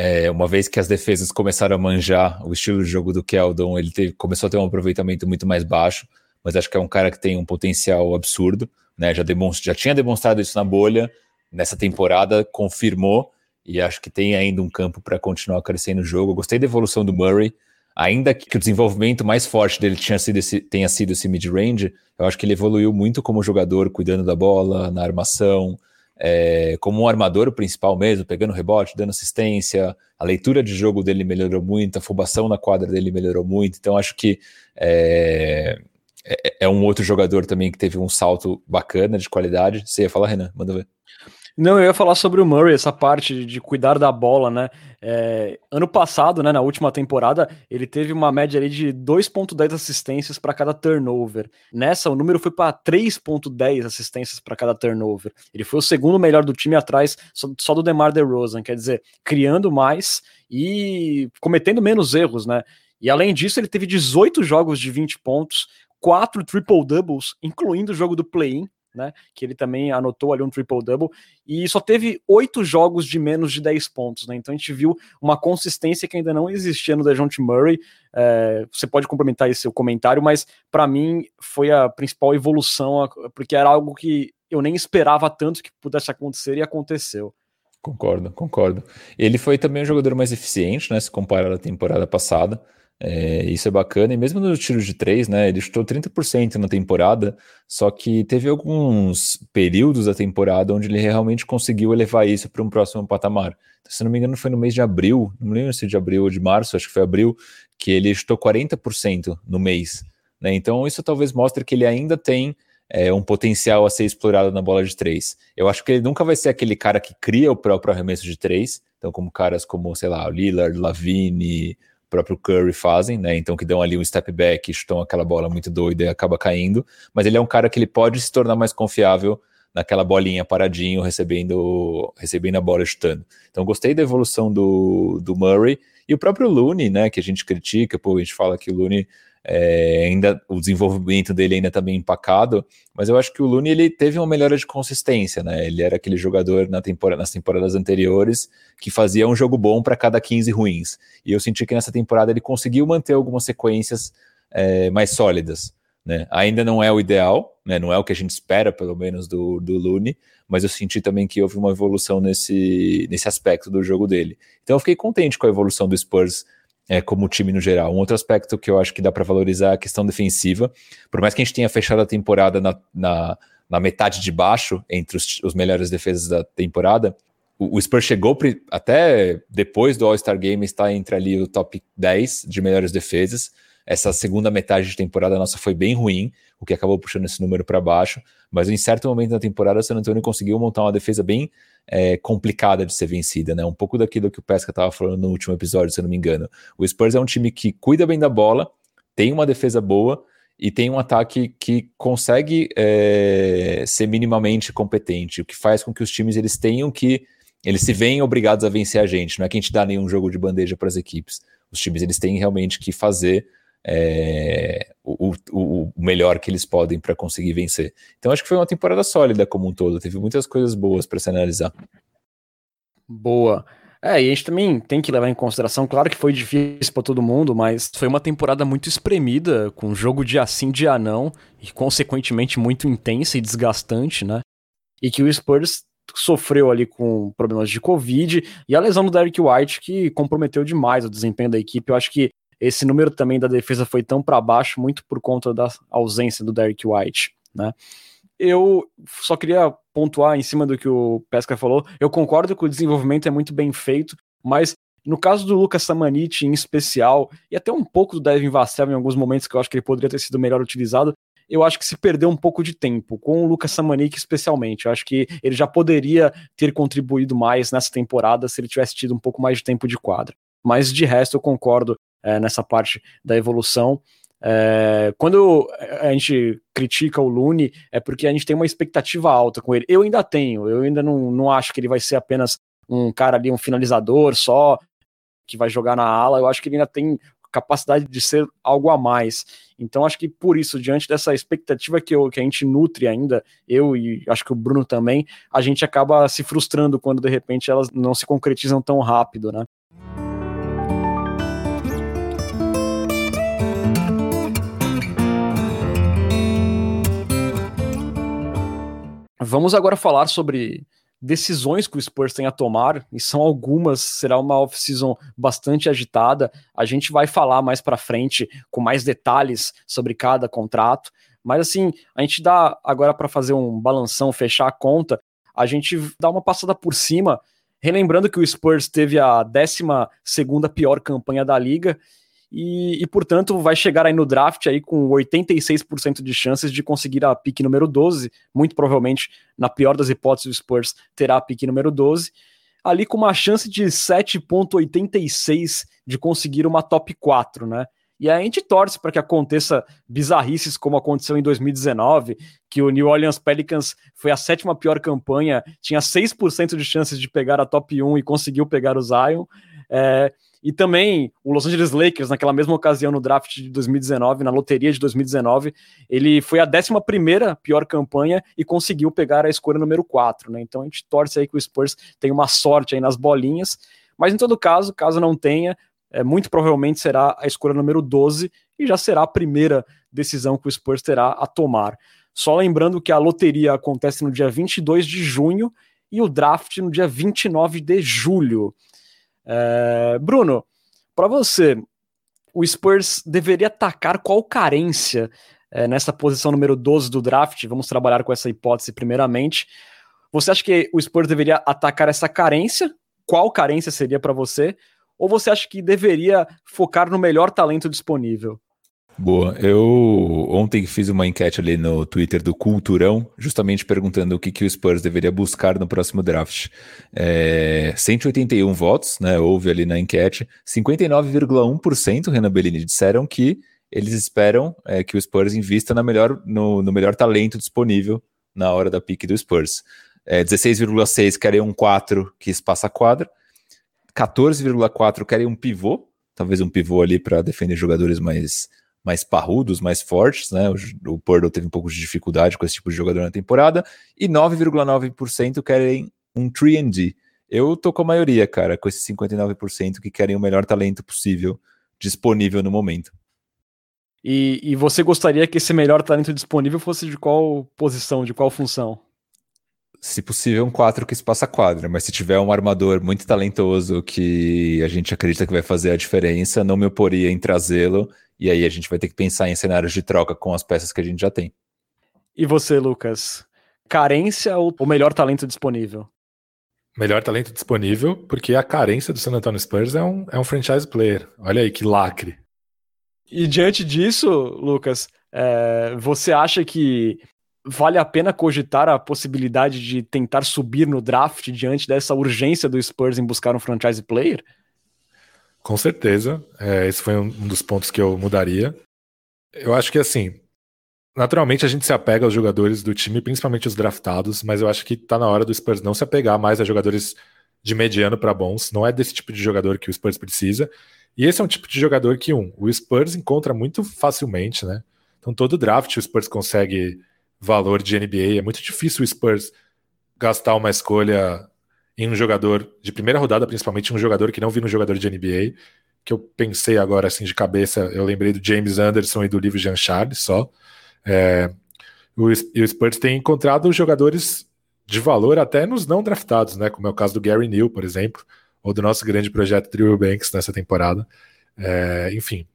é, uma vez que as defesas começaram a manjar o estilo de jogo do Keldon, ele teve, começou a ter um aproveitamento muito mais baixo. Mas acho que é um cara que tem um potencial absurdo. Né? Já, demonstra, já tinha demonstrado isso na bolha, nessa temporada confirmou. E acho que tem ainda um campo para continuar crescendo no jogo. Eu gostei da evolução do Murray ainda que o desenvolvimento mais forte dele tinha sido esse, tenha sido esse mid-range, eu acho que ele evoluiu muito como jogador, cuidando da bola, na armação, é, como um armador principal mesmo, pegando rebote, dando assistência, a leitura de jogo dele melhorou muito, a afobação na quadra dele melhorou muito, então acho que é, é, é um outro jogador também que teve um salto bacana de qualidade. Você ia falar, Renan? Manda ver. Não, eu ia falar sobre o Murray, essa parte de cuidar da bola, né? É, ano passado, né, na última temporada, ele teve uma média ali de 2,10 assistências para cada turnover. Nessa, o número foi para 3,10 assistências para cada turnover. Ele foi o segundo melhor do time atrás só, só do DeMar DeRozan, quer dizer, criando mais e cometendo menos erros, né? E além disso, ele teve 18 jogos de 20 pontos, 4 triple-doubles, incluindo o jogo do play-in, né? Que ele também anotou ali um triple-double e só teve oito jogos de menos de 10 pontos, né? Então a gente viu uma consistência que ainda não existia no Dejounte Murray. É, você pode complementar esse seu comentário, mas para mim foi a principal evolução, porque era algo que eu nem esperava tanto que pudesse acontecer e aconteceu. Concordo, concordo. Ele foi também o jogador mais eficiente, né? Se comparar à temporada passada. É, isso é bacana, e mesmo nos tiros de três, né? Ele chutou 30% na temporada, só que teve alguns períodos da temporada onde ele realmente conseguiu elevar isso para um próximo patamar. Então, se não me engano, foi no mês de abril, não lembro se de abril ou de março, acho que foi abril, que ele chutou 40% no mês. Né? Então, isso talvez mostre que ele ainda tem é, um potencial a ser explorado na bola de três. Eu acho que ele nunca vai ser aquele cara que cria o próprio arremesso de três, então, como caras como, sei lá, Lillard, Lavine próprio Curry fazem, né? Então que dão ali um step back, chutam aquela bola muito doida e acaba caindo. Mas ele é um cara que ele pode se tornar mais confiável naquela bolinha paradinho, recebendo, recebendo a bola chutando. Então gostei da evolução do, do Murray e o próprio Looney, né? Que a gente critica, pô, a gente fala que o Looney é, ainda o desenvolvimento dele ainda está bem empacado, mas eu acho que o Looney ele teve uma melhora de consistência, né? Ele era aquele jogador na temporada, nas temporadas anteriores que fazia um jogo bom para cada 15 ruins. E eu senti que nessa temporada ele conseguiu manter algumas sequências é, mais sólidas. Né? Ainda não é o ideal, né? não é o que a gente espera, pelo menos, do, do Looney, mas eu senti também que houve uma evolução nesse, nesse aspecto do jogo dele. Então eu fiquei contente com a evolução do Spurs é, como time no geral. Um outro aspecto que eu acho que dá para valorizar é a questão defensiva. Por mais que a gente tenha fechado a temporada na, na, na metade de baixo, entre os, os melhores defesas da temporada, o, o Spurs chegou até depois do All-Star Game, está entre ali o top 10 de melhores defesas. essa segunda metade de temporada nossa foi bem ruim, o que acabou puxando esse número para baixo, mas em certo momento da temporada o San Antonio conseguiu montar uma defesa bem é, complicada de ser vencida, né? Um pouco daquilo que o Pesca estava falando no último episódio, se eu não me engano. O Spurs é um time que cuida bem da bola, tem uma defesa boa e tem um ataque que consegue é, ser minimamente competente, o que faz com que os times eles tenham que eles se veem obrigados a vencer a gente. Não é que a gente dá nenhum jogo de bandeja para as equipes. Os times eles têm realmente que fazer é, o, o, o, melhor que eles podem para conseguir vencer. Então acho que foi uma temporada sólida como um todo. Teve muitas coisas boas para se analisar. Boa. É, e a gente também tem que levar em consideração, claro que foi difícil para todo mundo, mas foi uma temporada muito espremida, com jogo de assim, dia não, e consequentemente muito intensa e desgastante, né? E que o Spurs sofreu ali com problemas de Covid e a lesão do Derek White que comprometeu demais o desempenho da equipe. Eu acho que esse número também da defesa foi tão para baixo muito por conta da ausência do Derek White, né? Eu só queria pontuar em cima do que o Pesca falou. Eu concordo que o desenvolvimento é muito bem feito, mas no caso do Lucas Samanit em especial, e até um pouco do Devin Vassell em alguns momentos que eu acho que ele poderia ter sido melhor utilizado, eu acho que se perdeu um pouco de tempo, com o Lucas Samanik especialmente. Eu acho que ele já poderia ter contribuído mais nessa temporada se ele tivesse tido um pouco mais de tempo de quadra. Mas de resto, eu concordo é, nessa parte da evolução. É, quando a gente critica o Lune, é porque a gente tem uma expectativa alta com ele. Eu ainda tenho, eu ainda não, não acho que ele vai ser apenas um cara ali, um finalizador só, que vai jogar na ala. Eu acho que ele ainda tem capacidade de ser algo a mais. Então, acho que por isso, diante dessa expectativa que, eu, que a gente nutre ainda, eu e acho que o Bruno também, a gente acaba se frustrando quando de repente elas não se concretizam tão rápido, né? Vamos agora falar sobre decisões que o Spurs tem a tomar, e são algumas, será uma off-season bastante agitada. A gente vai falar mais para frente com mais detalhes sobre cada contrato, mas assim, a gente dá agora para fazer um balanção, fechar a conta, a gente dá uma passada por cima, relembrando que o Spurs teve a 12 segunda pior campanha da liga e, e, portanto vai chegar aí no draft aí com 86% de chances de conseguir a pick número 12, muito provavelmente, na pior das hipóteses, o Spurs terá a pick número 12, ali com uma chance de 7.86 de conseguir uma top 4, né? E a gente torce para que aconteça bizarrices como aconteceu em 2019, que o New Orleans Pelicans foi a sétima pior campanha, tinha 6% de chances de pegar a top 1 e conseguiu pegar o Zion. É, e também o Los Angeles Lakers, naquela mesma ocasião no draft de 2019, na loteria de 2019, ele foi a 11 pior campanha e conseguiu pegar a escolha número 4. Né? Então a gente torce aí que o Spurs tenha uma sorte aí nas bolinhas. Mas em todo caso, caso não tenha, é, muito provavelmente será a escolha número 12 e já será a primeira decisão que o Spurs terá a tomar. Só lembrando que a loteria acontece no dia 22 de junho e o draft no dia 29 de julho. É, Bruno, para você, o Spurs deveria atacar qual carência é, nessa posição número 12 do draft? Vamos trabalhar com essa hipótese primeiramente. Você acha que o Spurs deveria atacar essa carência? Qual carência seria para você? Ou você acha que deveria focar no melhor talento disponível? Boa. Eu ontem fiz uma enquete ali no Twitter do Culturão, justamente perguntando o que, que o Spurs deveria buscar no próximo draft. É, 181 votos, né? Houve ali na enquete. 59,1% Renan Bellini disseram que eles esperam é, que o Spurs invista na melhor, no, no, melhor talento disponível na hora da pique do Spurs. É, 16,6% querem um 4 que espaça a quadra. 14,4% querem um pivô, talvez um pivô ali para defender jogadores mais mais parrudos, mais fortes, né? O, o Purdle teve um pouco de dificuldade com esse tipo de jogador na temporada, e 9,9% querem um 3D. Eu tô com a maioria, cara, com esses 59% que querem o melhor talento possível disponível no momento. E, e você gostaria que esse melhor talento disponível fosse de qual posição, de qual função? se possível, um 4 que espaça quadra, mas se tiver um armador muito talentoso que a gente acredita que vai fazer a diferença, não me oporia em trazê-lo e aí a gente vai ter que pensar em cenários de troca com as peças que a gente já tem. E você, Lucas? Carência ou o melhor talento disponível? Melhor talento disponível, porque a carência do San Antonio Spurs é um, é um franchise player. Olha aí que lacre. E diante disso, Lucas, é, você acha que vale a pena cogitar a possibilidade de tentar subir no draft diante dessa urgência do Spurs em buscar um franchise player? Com certeza. É, esse foi um dos pontos que eu mudaria. Eu acho que assim, naturalmente a gente se apega aos jogadores do time, principalmente os draftados, mas eu acho que tá na hora do Spurs não se apegar mais a jogadores de mediano para bons. Não é desse tipo de jogador que o Spurs precisa. E esse é um tipo de jogador que, um, o Spurs encontra muito facilmente, né? Então, todo draft o Spurs consegue valor de NBA. É muito difícil o Spurs gastar uma escolha em um jogador de primeira rodada, principalmente um jogador que não vi no jogador de NBA. Que eu pensei agora, assim, de cabeça, eu lembrei do James Anderson e do livro Jean Charles só. É, o, e o Spurs tem encontrado jogadores de valor até nos não draftados, né? Como é o caso do Gary Neal, por exemplo, ou do nosso grande projeto Drew Banks nessa temporada. É, enfim,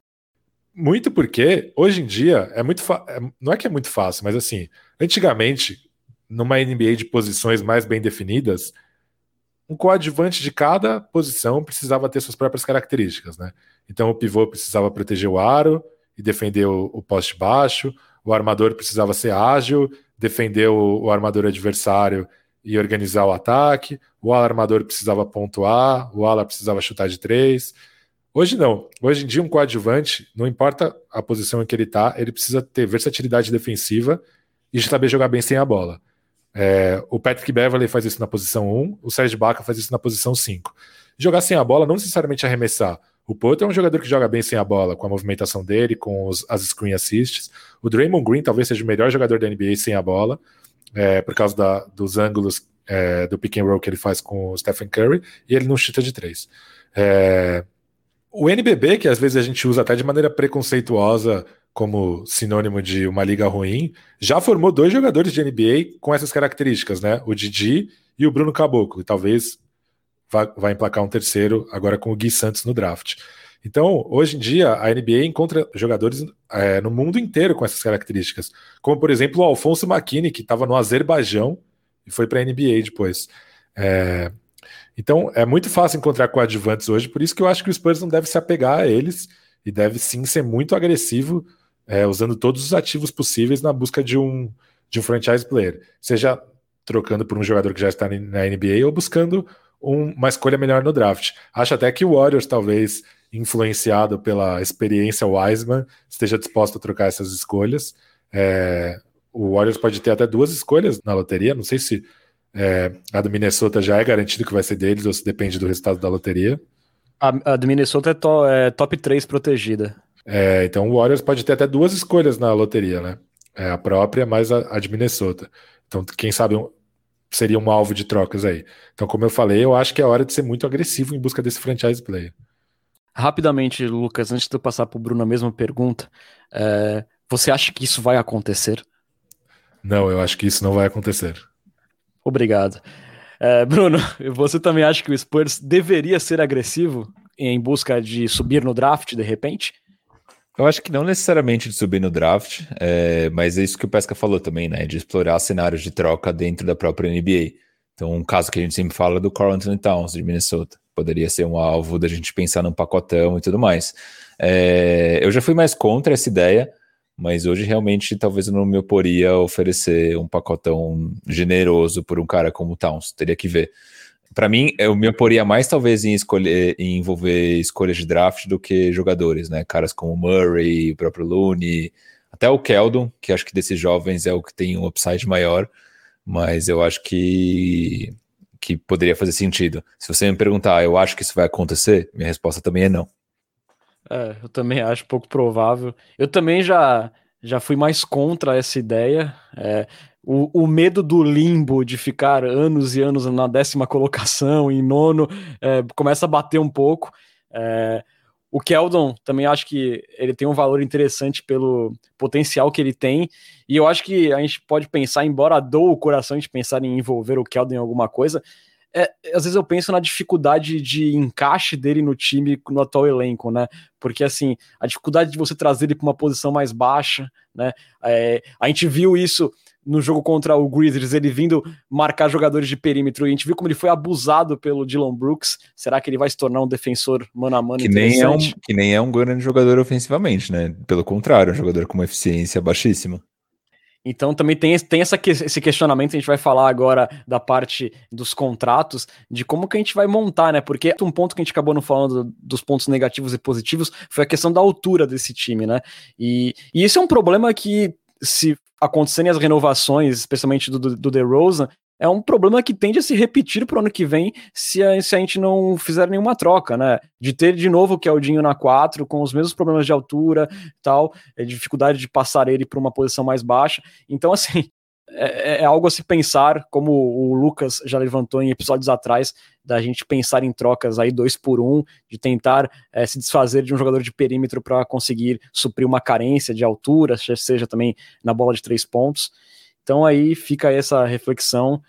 muito porque, hoje em dia, é muito é, não é que é muito fácil, mas assim, antigamente, numa NBA de posições mais bem definidas, um coadjuvante de cada posição precisava ter suas próprias características, né? Então o pivô precisava proteger o aro e defender o, o poste baixo, o armador precisava ser ágil, defender o, o armador adversário e organizar o ataque, o armador precisava pontuar, o ala precisava chutar de três, Hoje não. Hoje em dia, um coadjuvante, não importa a posição em que ele está, ele precisa ter versatilidade defensiva e saber jogar bem sem a bola. É, o Patrick Beverly faz isso na posição 1, o Sérgio Baca faz isso na posição 5. Jogar sem a bola, não necessariamente arremessar. O Potter é um jogador que joga bem sem a bola, com a movimentação dele, com os, as screen assists. O Draymond Green talvez seja o melhor jogador da NBA sem a bola, é, por causa da, dos ângulos é, do pick and roll que ele faz com o Stephen Curry, e ele não chuta de três. É, o NBB, que às vezes a gente usa até de maneira preconceituosa como sinônimo de uma liga ruim, já formou dois jogadores de NBA com essas características, né? O Didi e o Bruno Caboclo, e talvez vá, vá emplacar um terceiro agora com o Gui Santos no draft. Então, hoje em dia, a NBA encontra jogadores é, no mundo inteiro com essas características, como por exemplo o Alfonso McKinney, que estava no Azerbaijão e foi para a NBA depois. É, então é muito fácil encontrar coadjuvantes hoje, por isso que eu acho que o Spurs não deve se apegar a eles e deve sim ser muito agressivo, é, usando todos os ativos possíveis na busca de um, de um franchise player, seja trocando por um jogador que já está na NBA ou buscando um, uma escolha melhor no draft. Acho até que o Warriors, talvez influenciado pela experiência Wiseman, esteja disposto a trocar essas escolhas. É, o Warriors pode ter até duas escolhas na loteria, não sei se é, a do Minnesota já é garantido que vai ser deles, ou se depende do resultado da loteria? A, a do Minnesota é, to, é, top 3 protegida. É, então o Warriors pode ter até duas escolhas na loteria, né? É a própria, mais a, a de Minnesota. Então, quem sabe um, seria um alvo de trocas aí. Então, como eu falei, eu acho que é hora de ser muito agressivo em busca desse franchise player. Rapidamente, Lucas, antes de eu passar para o Bruno a mesma pergunta, é, você acha que isso vai acontecer? Não, eu acho que isso não vai acontecer. Obrigado. É, Bruno, você também acha que o Spurs deveria ser agressivo em busca de subir no draft de repente? Eu acho que não necessariamente de subir no draft, é, mas é isso que o Pesca falou também, né? De explorar cenários de troca dentro da própria NBA. Então, um caso que a gente sempre fala é do Carl Anthony Towns, de Minnesota. Poderia ser um alvo da gente pensar num pacotão e tudo mais. É, eu já fui mais contra essa ideia, mas hoje realmente talvez eu não me oporia a oferecer um pacotão generoso por um cara como o Towns, teria que ver. Para mim, eu me oporia mais talvez em escolher, em envolver escolhas de draft do que jogadores, né? Caras como Murray, o próprio Looney, até o Keldon, que acho que desses jovens é o que tem um upside maior, mas eu acho que que poderia fazer sentido. Se você me perguntar, ah, eu acho que isso vai acontecer, minha resposta também é não. É, eu também acho pouco provável. Eu também já, já fui mais contra essa ideia. É, o, o, medo do limbo de ficar anos e anos na décima colocação, em nono, é, começa a bater um pouco. É, o Keldon também acho que ele tem um valor interessante pelo potencial que ele tem. E eu acho que a gente pode pensar, embora dou o coração de pensar em envolver o Keldon em alguma coisa, é, às vezes eu penso na dificuldade de encaixe dele no time, no atual elenco, né? Porque, assim, a dificuldade de você trazer ele para uma posição mais baixa, né? É, a gente viu isso no jogo contra o Grizzlies, ele vindo marcar jogadores de perímetro, e a gente viu como ele foi abusado pelo Dylan Brooks. Será que ele vai se tornar um defensor mano a mano que nem é um Que nem é um grande jogador ofensivamente, né? Pelo contrário, um jogador com uma eficiência baixíssima. Então também tem, tem essa, esse questionamento, a gente vai falar agora da parte dos contratos, de como que a gente vai montar, né? Porque um ponto que a gente acabou não falando dos pontos negativos e positivos foi a questão da altura desse time, né? E, e esse é um problema que, se acontecerem as renovações, especialmente do, do, do DeRozan, é um problema que tende a se repetir para o ano que vem se a, se a gente não fizer nenhuma troca, né? De ter de novo o Keldinho na 4, com os mesmos problemas de altura tal, é, dificuldade de passar ele para uma posição mais baixa. Então, assim, é, é, algo a se pensar, como o Lucas já levantou em episódios atrás, da gente pensar em trocas aí dois por um, de tentar é, se desfazer de um jogador de perímetro para conseguir suprir uma carência de altura, seja também na bola de três pontos. Então aí fica essa reflexão.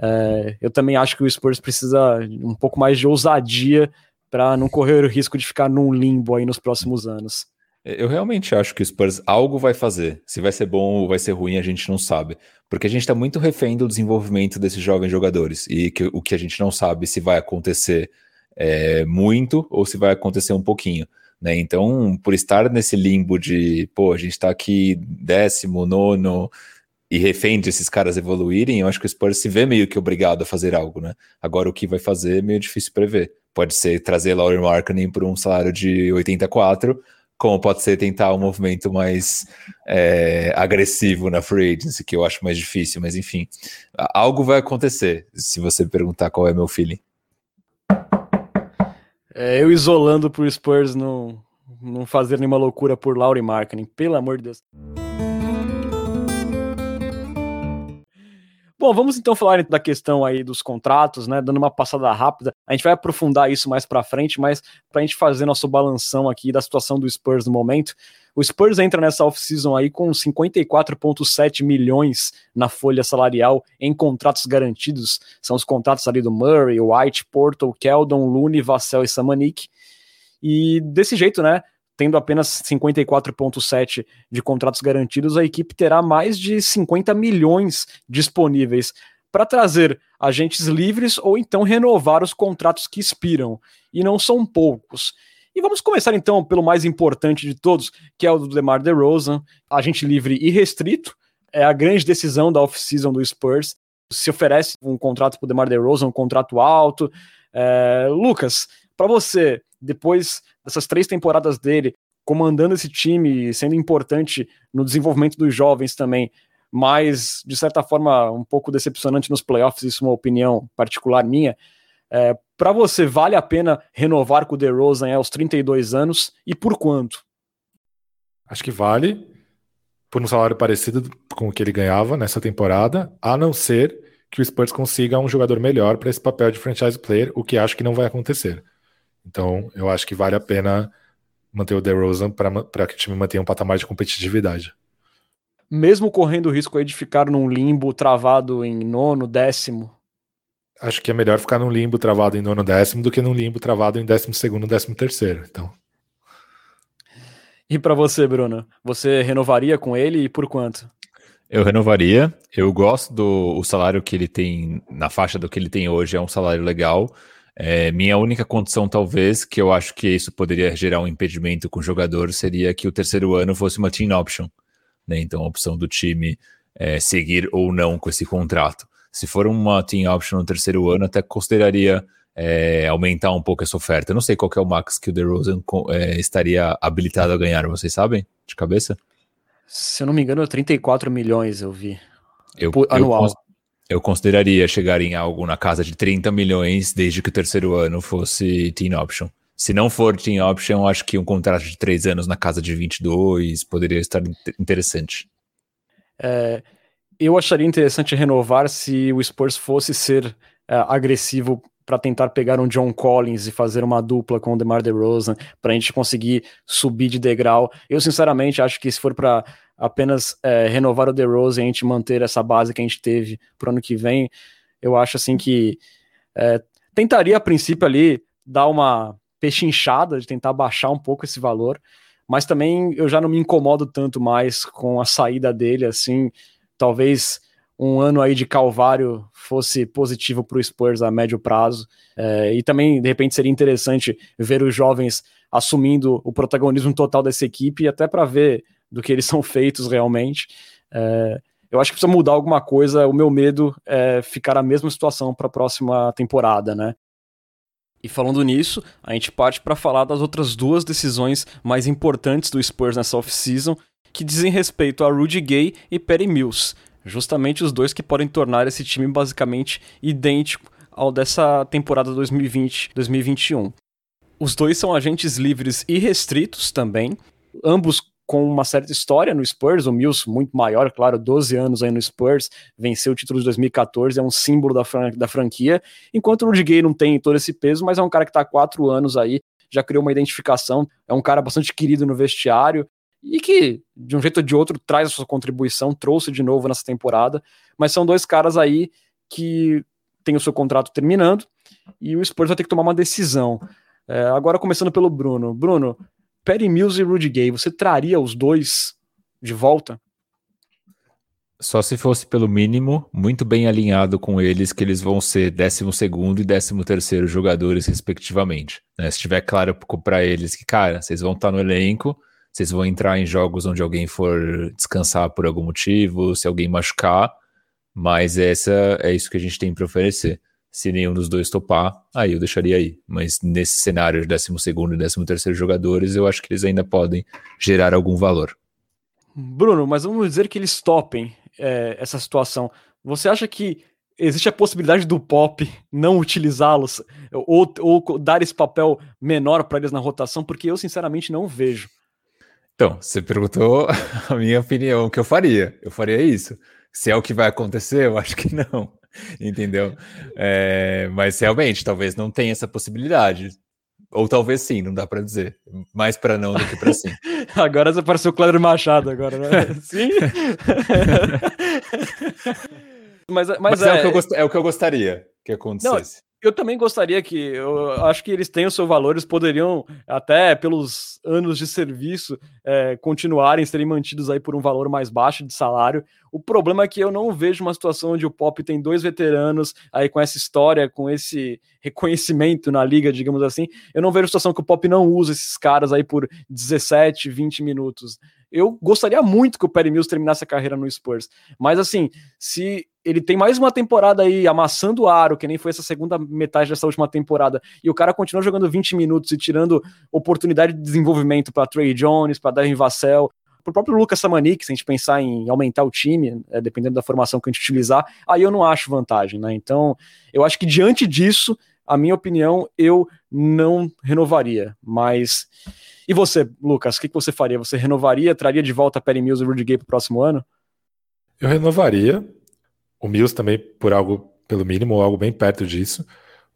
É, eu também acho que o Spurs precisa um pouco mais de ousadia para não correr o risco de ficar num limbo aí nos próximos anos. Eu realmente acho que o Spurs algo vai fazer. Se vai ser bom ou vai ser ruim, a gente não sabe. Porque a gente está muito refém do desenvolvimento desses jovens jogadores. E que, o que a gente não sabe se vai acontecer é, muito ou se vai acontecer um pouquinho. Né? Então, por estar nesse limbo de, pô, a gente está aqui décimo, nono, e refém de esses caras evoluírem, eu acho que o Spurs se vê meio que obrigado a fazer algo, né? Agora o que vai fazer é meio difícil prever. Pode ser trazer Laurie Markkinen por um salário de 84, como pode ser tentar um movimento mais é, agressivo na free agency, que eu acho mais difícil, mas enfim, algo vai acontecer, se você perguntar qual é meu feeling. É, eu isolando pro Spurs não, não fazer nenhuma loucura por Laurie Markkinen, pelo amor de Deus. Bom, vamos então falar da questão aí dos contratos, né? Dando uma passada rápida. A gente vai aprofundar isso mais para frente, mas para a gente fazer nosso balanção aqui da situação do Spurs no momento. O Spurs entra nessa off-season aí com 54,7 milhões na folha salarial em contratos garantidos. São os contratos ali do Murray, White, Porto, Keldon, Looney, Vassell e Samanik. E desse jeito, né? Tendo apenas 54,7 de contratos garantidos, a equipe terá mais de 50 milhões disponíveis para trazer agentes livres ou então renovar os contratos que expiram. E não são poucos. E vamos começar então pelo mais importante de todos, que é o do DeMar DeRozan, agente livre e restrito. É a grande decisão da off-season do Spurs. Se oferece um contrato para o DeMar DeRozan, um contrato alto. É... Lucas, para você, depois dessas três temporadas dele, comandando esse time, sendo importante no desenvolvimento dos jovens também, mas de certa forma um pouco decepcionante nos playoffs, isso é uma opinião particular minha. É, para você, vale a pena renovar com o DeRozan aos 32 anos e por quanto? Acho que vale, por um salário parecido com o que ele ganhava nessa temporada, a não ser que o Spurs consiga um jogador melhor para esse papel de franchise player, o que acho que não vai acontecer. Então, eu acho que vale a pena manter o DeRozan para que o time mantenha um patamar de competitividade. Mesmo correndo o risco aí de ficar num limbo travado em nono, décimo? Acho que é melhor ficar num limbo travado em nono, décimo do que num limbo travado em décimo segundo, décimo terceiro. Então. E para você, Bruno? Você renovaria com ele e por quanto? Eu renovaria. Eu gosto do o salário que ele tem, na faixa do que ele tem hoje, é um salário legal. É, minha única condição, talvez, que eu acho que isso poderia gerar um impedimento com o jogador, seria que o terceiro ano fosse uma team option. Né? Então, a opção do time é, seguir ou não com esse contrato. Se for uma team option no terceiro ano, até consideraria é, aumentar um pouco essa oferta. Eu não sei qual é o max que o DeRozan é, estaria habilitado a ganhar, vocês sabem? De cabeça? Se eu não me engano, 34 milhões eu vi. Eu, anual. Eu, eu consideraria chegar em algo na casa de 30 milhões desde que o terceiro ano fosse team option. Se não for team option, acho que um contrato de três anos na casa de 22 poderia estar interessante. É, eu acharia interessante renovar se o Spurs fosse ser é, agressivo para tentar pegar um John Collins e fazer uma dupla com o DeMar DeRozan para a gente conseguir subir de degrau. Eu sinceramente acho que se for para apenas é, renovar o DeRozan e a gente manter essa base que a gente teve para o ano que vem, eu acho assim que é, tentaria a princípio ali dar uma pechinchada de tentar baixar um pouco esse valor, mas também eu já não me incomodo tanto mais com a saída dele assim talvez um ano aí de calvário fosse positivo para o Spurs a médio prazo. É, e também, de repente, seria interessante ver os jovens assumindo o protagonismo total dessa equipe, até para ver do que eles são feitos realmente. É, eu acho que precisa mudar alguma coisa. O meu medo é ficar a mesma situação para a próxima temporada, né? E falando nisso, a gente parte para falar das outras duas decisões mais importantes do Spurs nessa off-season, que dizem respeito a Rudy Gay e Perry Mills, justamente os dois que podem tornar esse time basicamente idêntico ao dessa temporada 2020-2021. Os dois são agentes livres e restritos também, ambos com uma certa história no Spurs, o Mills muito maior, claro, 12 anos aí no Spurs, venceu o título de 2014, é um símbolo da, fran da franquia, enquanto o Rudy Gay não tem todo esse peso, mas é um cara que está há quatro anos aí, já criou uma identificação, é um cara bastante querido no vestiário, e que, de um jeito ou de outro, traz a sua contribuição, trouxe de novo nessa temporada, mas são dois caras aí que têm o seu contrato terminando, e o Spurs vai ter que tomar uma decisão. É, agora começando pelo Bruno. Bruno, Perry Mills e Rudy Gay, você traria os dois de volta? Só se fosse pelo mínimo, muito bem alinhado com eles, que eles vão ser 12 e 13 jogadores, respectivamente. Né? Se tiver claro para eles que, cara, vocês vão estar tá no elenco, vocês vão entrar em jogos onde alguém for descansar por algum motivo, se alguém machucar, mas essa é isso que a gente tem para oferecer. Se nenhum dos dois topar, aí eu deixaria aí. Mas nesse cenário de 12 e 13 terceiro jogadores, eu acho que eles ainda podem gerar algum valor. Bruno, mas vamos dizer que eles topem é, essa situação. Você acha que existe a possibilidade do Pop não utilizá-los ou, ou dar esse papel menor para eles na rotação? Porque eu, sinceramente, não vejo. Então, você perguntou a minha opinião, o que eu faria. Eu faria isso. Se é o que vai acontecer, eu acho que não. entendeu? É, mas realmente, talvez não tenha essa possibilidade. Ou talvez sim, não dá para dizer. Mais para não do que para sim. agora você pareceu o Cláudio Machado agora, né? sim? mas, mas, mas é, é, o que eu gost... é o que eu gostaria que acontecesse. Eu também gostaria que, eu acho que eles têm o seu valor, eles poderiam, até pelos anos de serviço, é, continuarem, serem mantidos aí por um valor mais baixo de salário. O problema é que eu não vejo uma situação onde o Pop tem dois veteranos aí com essa história, com esse reconhecimento na liga, digamos assim. Eu não vejo situação que o Pop não usa esses caras aí por 17, 20 minutos. Eu gostaria muito que o Perry Mills terminasse a carreira no Spurs, mas assim, se ele tem mais uma temporada aí amassando o aro, que nem foi essa segunda metade dessa última temporada, e o cara continua jogando 20 minutos e tirando oportunidade de desenvolvimento para Trey Jones, para Darren Vassell, para o próprio Lucas Samanik, se a gente pensar em aumentar o time, é, dependendo da formação que a gente utilizar, aí eu não acho vantagem, né? Então, eu acho que diante disso, a minha opinião, eu não renovaria, mas... E você, Lucas, o que, que você faria? Você renovaria, traria de volta Perry Mills e Rudy Gay para o próximo ano? Eu renovaria, o Mills também por algo pelo mínimo, ou algo bem perto disso.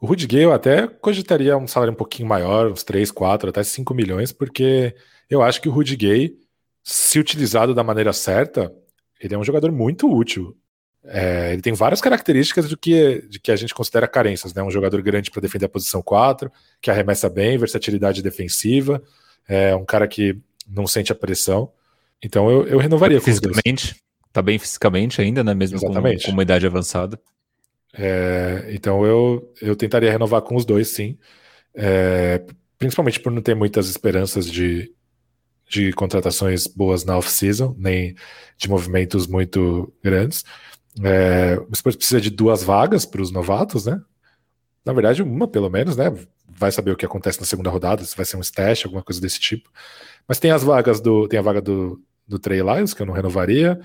O Rudy Gay eu até cogitaria um salário um pouquinho maior, uns 3, 4, até 5 milhões, porque eu acho que o Rudy Gay, se utilizado da maneira certa, ele é um jogador muito útil. É, ele tem várias características do que, de que a gente considera carências, né? Um jogador grande para defender a posição 4, que arremessa bem, versatilidade defensiva, é um cara que não sente a pressão. Então eu, eu renovaria Fisicamente, Tá bem fisicamente ainda, né? Mesmo Exatamente. Com, com uma idade avançada. É, então eu, eu tentaria renovar com os dois, sim. É, principalmente por não ter muitas esperanças de, de contratações boas na off-season, nem de movimentos muito grandes. É, o Spurs precisa de duas vagas para os novatos, né? Na verdade, uma pelo menos, né? Vai saber o que acontece na segunda rodada, se vai ser um stash, alguma coisa desse tipo. Mas tem as vagas do. Tem a vaga do, do Trey Lyles, que eu não renovaria.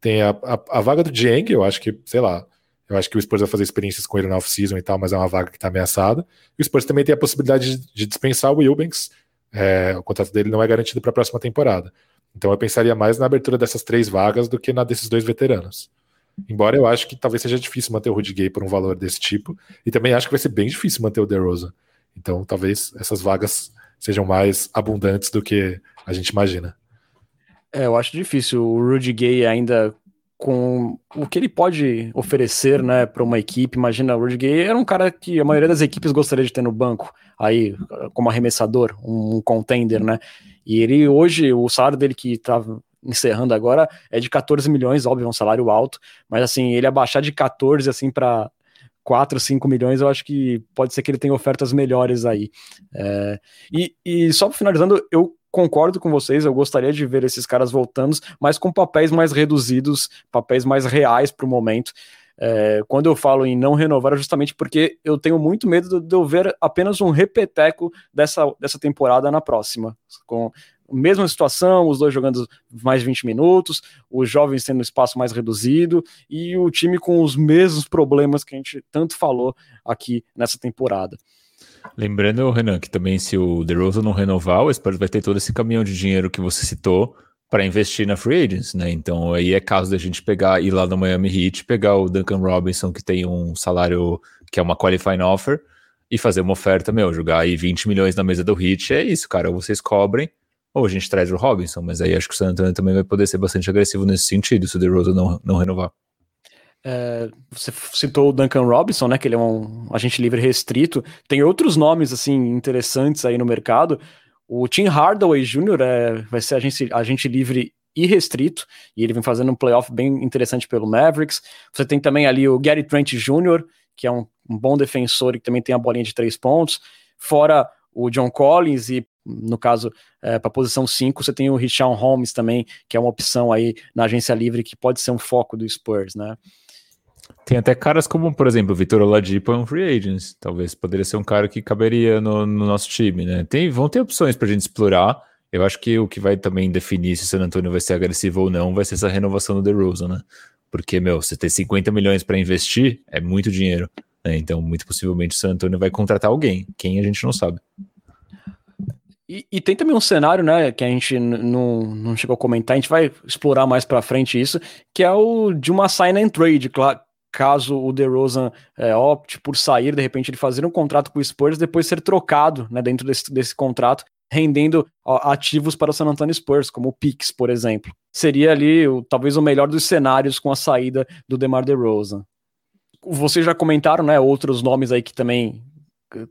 Tem a, a, a vaga do Dieng, eu acho que, sei lá, eu acho que o Spurs vai fazer experiências com ele na off-season e tal, mas é uma vaga que está ameaçada. E o Spurs também tem a possibilidade de, de dispensar o Wilbanks. É, o contrato dele não é garantido para a próxima temporada. Então eu pensaria mais na abertura dessas três vagas do que na desses dois veteranos. Embora eu acho que talvez seja difícil manter o Rudy Gay por um valor desse tipo. E também acho que vai ser bem difícil manter o DeRozan. Então talvez essas vagas sejam mais abundantes do que a gente imagina. É, eu acho difícil o Rudy Gay ainda com o que ele pode oferecer, né, para uma equipe. Imagina, o Rudy Gay era um cara que a maioria das equipes gostaria de ter no banco, aí como arremessador, um contender, né? E ele hoje, o salário dele que estava encerrando agora, é de 14 milhões, óbvio, é um salário alto, mas assim, ele abaixar de 14 assim para 4, 5 milhões, eu acho que pode ser que ele tenha ofertas melhores aí. É, e, e só finalizando, eu concordo com vocês, eu gostaria de ver esses caras voltando, mas com papéis mais reduzidos, papéis mais reais para o momento. É, quando eu falo em não renovar, é justamente porque eu tenho muito medo de eu ver apenas um repeteco dessa, dessa temporada na próxima, com mesma situação, os dois jogando mais 20 minutos, os jovens tendo espaço mais reduzido e o time com os mesmos problemas que a gente tanto falou aqui nessa temporada. Lembrando, Renan, que também se o DeRozan não renovar, o Spurs vai ter todo esse caminhão de dinheiro que você citou para investir na free agents, né? Então aí é caso da gente pegar ir lá no Miami Heat, pegar o Duncan Robinson que tem um salário que é uma qualifying offer e fazer uma oferta, meu, jogar aí 20 milhões na mesa do Heat, é isso, cara, vocês cobrem ou a gente traz o Robinson, mas aí acho que o San Antonio também vai poder ser bastante agressivo nesse sentido se o DeRozan não, não renovar. É, você citou o Duncan Robinson, né? Que ele é um agente livre restrito. Tem outros nomes assim interessantes aí no mercado. O Tim Hardaway Jr. É, vai ser agente, agente livre e restrito, e ele vem fazendo um playoff bem interessante pelo Mavericks. Você tem também ali o Gary Trent Jr., que é um, um bom defensor e que também tem a bolinha de três pontos. Fora o John Collins e no caso, é, para a posição 5, você tem o Richard Holmes também, que é uma opção aí na agência livre que pode ser um foco do Spurs, né? Tem até caras como, por exemplo, o Vitor Oladipo é um free agent. Talvez poderia ser um cara que caberia no, no nosso time, né? Tem, vão ter opções para a gente explorar. Eu acho que o que vai também definir se o San Antonio vai ser agressivo ou não vai ser essa renovação do DeRozan, né? Porque, meu, você ter 50 milhões para investir é muito dinheiro. Né? Então, muito possivelmente o San Antonio vai contratar alguém. Quem a gente não sabe. E, e, tem também um cenário, né, que a gente não, chegou a comentar, a gente vai explorar mais para frente isso, que é o de uma sign and trade, claro, caso o DeRozan é, opte por sair, de repente ele fazer um contrato com o Spurs, depois ser trocado né, dentro desse, desse contrato, rendendo ó, ativos para o San Antonio Spurs, como o Pix, por exemplo. Seria ali o, talvez o melhor dos cenários com a saída do DeMar DeRozan. Vocês já comentaram, né, outros nomes aí que também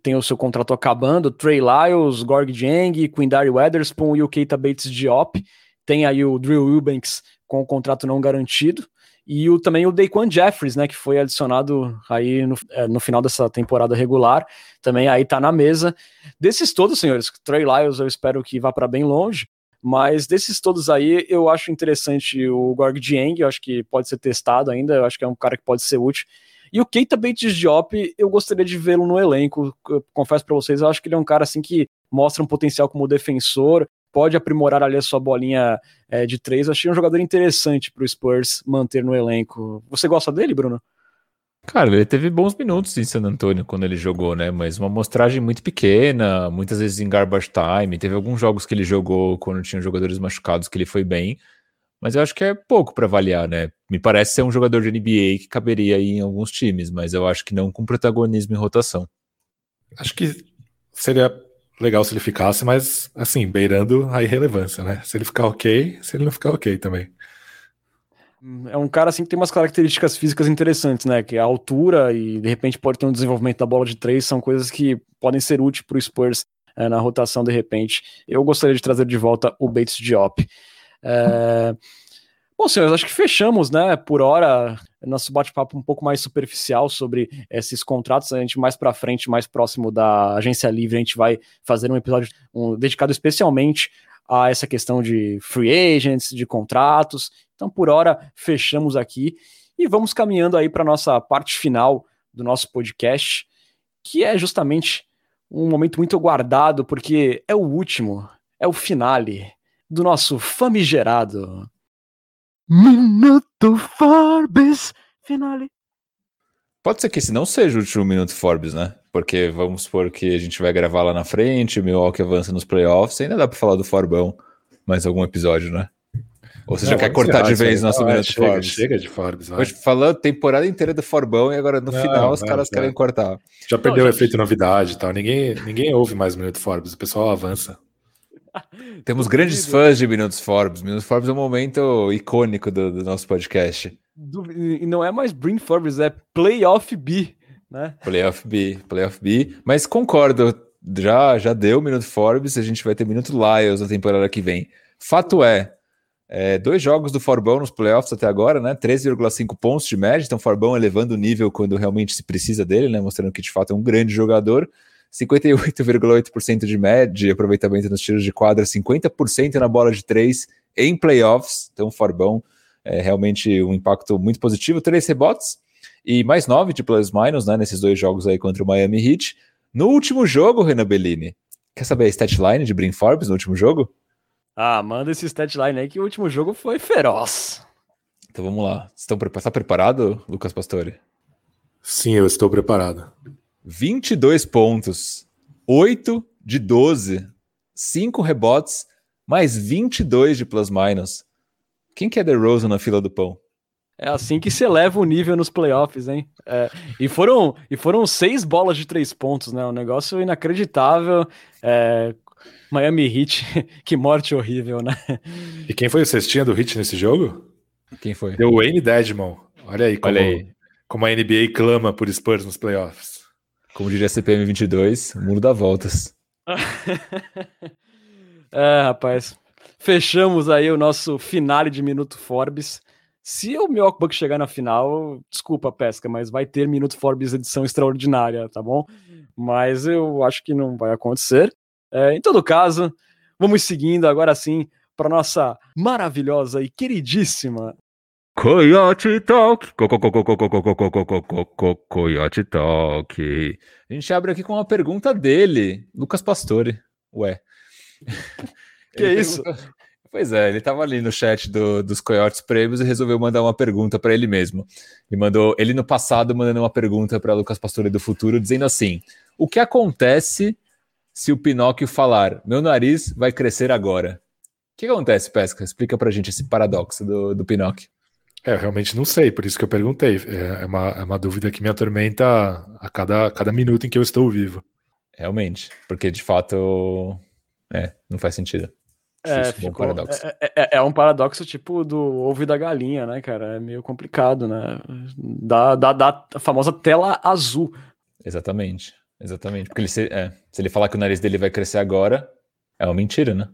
tem o seu contrato acabando, Trey Lyles, Gorg Jang, Quindary Weatherspoon e o Keita Bates Diop. Tem aí o Drew Eubanks com o contrato não garantido e o, também o Daquan Jeffries, né, que foi adicionado aí no, é, no final dessa temporada regular, também aí tá na mesa. Desses todos, senhores, Trey Lyles eu espero que vá para bem longe, mas desses todos aí, eu acho interessante o Gorg Dieng, eu acho que pode ser testado ainda, eu acho que é um cara que pode ser útil. E o Keita Bates Diop, eu gostaria de vê-lo no elenco, eu confesso para vocês, eu acho que ele é um cara assim que mostra um potencial como defensor, pode aprimorar ali a sua bolinha é, de três. Eu achei um jogador interessante para o Spurs manter no elenco. Você gosta dele, Bruno? Cara, ele teve bons minutos em San Antonio quando ele jogou, né? Mas uma amostragem muito pequena, muitas vezes em garbage time. Teve alguns jogos que ele jogou quando tinha jogadores machucados que ele foi bem. Mas eu acho que é pouco para avaliar, né? Me parece ser um jogador de NBA que caberia aí em alguns times, mas eu acho que não com protagonismo em rotação. Acho que seria legal se ele ficasse, mas assim, beirando a irrelevância, né? Se ele ficar ok, se ele não ficar ok também. É um cara assim que tem umas características físicas interessantes, né? Que a altura e de repente pode ter um desenvolvimento da bola de três são coisas que podem ser úteis para o Spurs é, na rotação de repente. Eu gostaria de trazer de volta o Bates Diop. É... Bom, senhores, acho que fechamos, né? Por hora, nosso bate-papo um pouco mais superficial sobre esses contratos. A gente mais para frente, mais próximo da agência livre, a gente vai fazer um episódio um, dedicado especialmente a essa questão de free agents, de contratos. Então, por hora, fechamos aqui e vamos caminhando aí para nossa parte final do nosso podcast, que é justamente um momento muito aguardado, porque é o último, é o finale do nosso famigerado Minuto Forbes finale. Pode ser que esse não seja o último Minuto Forbes, né? Porque vamos supor que a gente vai gravar lá na frente, o Milwaukee avança nos playoffs, ainda dá pra falar do Forbão mais algum episódio, né? Ou você não, já quer cortar de vez nosso ah, Minuto chega, Forbes? Chega de Forbes, vai. Hoje falando temporada inteira do Forbão e agora no não, final os caras querem cortar. Já perdeu não, o efeito novidade e tal. Ninguém, ninguém ouve mais o Minuto Forbes, o pessoal avança. Temos grandes fãs de Minutos Forbes. Minutos Forbes é um momento icônico do, do nosso podcast. Do, e não é mais Bring Forbes, é Playoff B, né? Playoff B, Playoff B. Mas concordo, já, já deu Minuto Forbes, a gente vai ter Minuto Lyles na temporada que vem. Fato é, É, dois jogos do Forbão nos playoffs até agora, né? 13,5 pontos de média, então Forbão elevando o nível quando realmente se precisa dele, né? Mostrando que de fato é um grande jogador. 58,8% de média de aproveitamento nos tiros de quadra, 50% na bola de três em playoffs. Então, Forbão é realmente um impacto muito positivo. Três rebotes e mais nove de plus-minus né, nesses dois jogos aí contra o Miami Heat. No último jogo, Renan Bellini, quer saber a statline de Brin Forbes no último jogo? Ah, manda esse statline aí que o último jogo foi feroz. Então vamos lá. Estão está preparado, Lucas Pastore? Sim, eu estou preparado. 22 pontos, 8 de 12, 5 rebotes, mais 22 de plus-minus. Quem que é The Rose na fila do pão? É assim que se eleva o nível nos playoffs, hein? É, e, foram, e foram seis bolas de três pontos, né? Um negócio inacreditável. É, Miami Heat, que morte horrível, né? E quem foi o cestinha do Heat nesse jogo? Quem foi? Deu Wayne Dedmon. Olha aí como, Olha aí. como a NBA clama por Spurs nos playoffs. Como diria CPM 22, o mundo dá voltas. é, rapaz. Fechamos aí o nosso finale de Minuto Forbes. Se o Milwaukee chegar na final, desculpa, pesca, mas vai ter Minuto Forbes edição extraordinária, tá bom? Mas eu acho que não vai acontecer. É, em todo caso, vamos seguindo agora sim para nossa maravilhosa e queridíssima Coyote Talk. Coyote Talk. A gente abre aqui com uma pergunta dele, Lucas Pastore. Ué. Que é isso? Pois é, ele estava ali no chat do, dos Coyotes Prêmios e resolveu mandar uma pergunta para ele mesmo. Ele mandou, ele no passado mandando uma pergunta para Lucas Pastore do futuro, dizendo assim: O que acontece se o Pinóquio falar, meu nariz vai crescer agora. O que acontece, Pesca? Explica pra gente esse paradoxo do, do Pinóquio. É, eu realmente não sei, por isso que eu perguntei. É, é uma, é uma dúvida que me atormenta a cada, cada minuto em que eu estou vivo. Realmente, porque de fato é, não faz sentido. É, ficou, paradoxo. É, é, é, é, um paradoxo tipo do ovo da galinha, né, cara? É meio complicado, né? Da, da, da famosa tela azul. Exatamente. Exatamente. Porque ele, se, é, se ele falar que o nariz dele vai crescer agora, é uma mentira, né?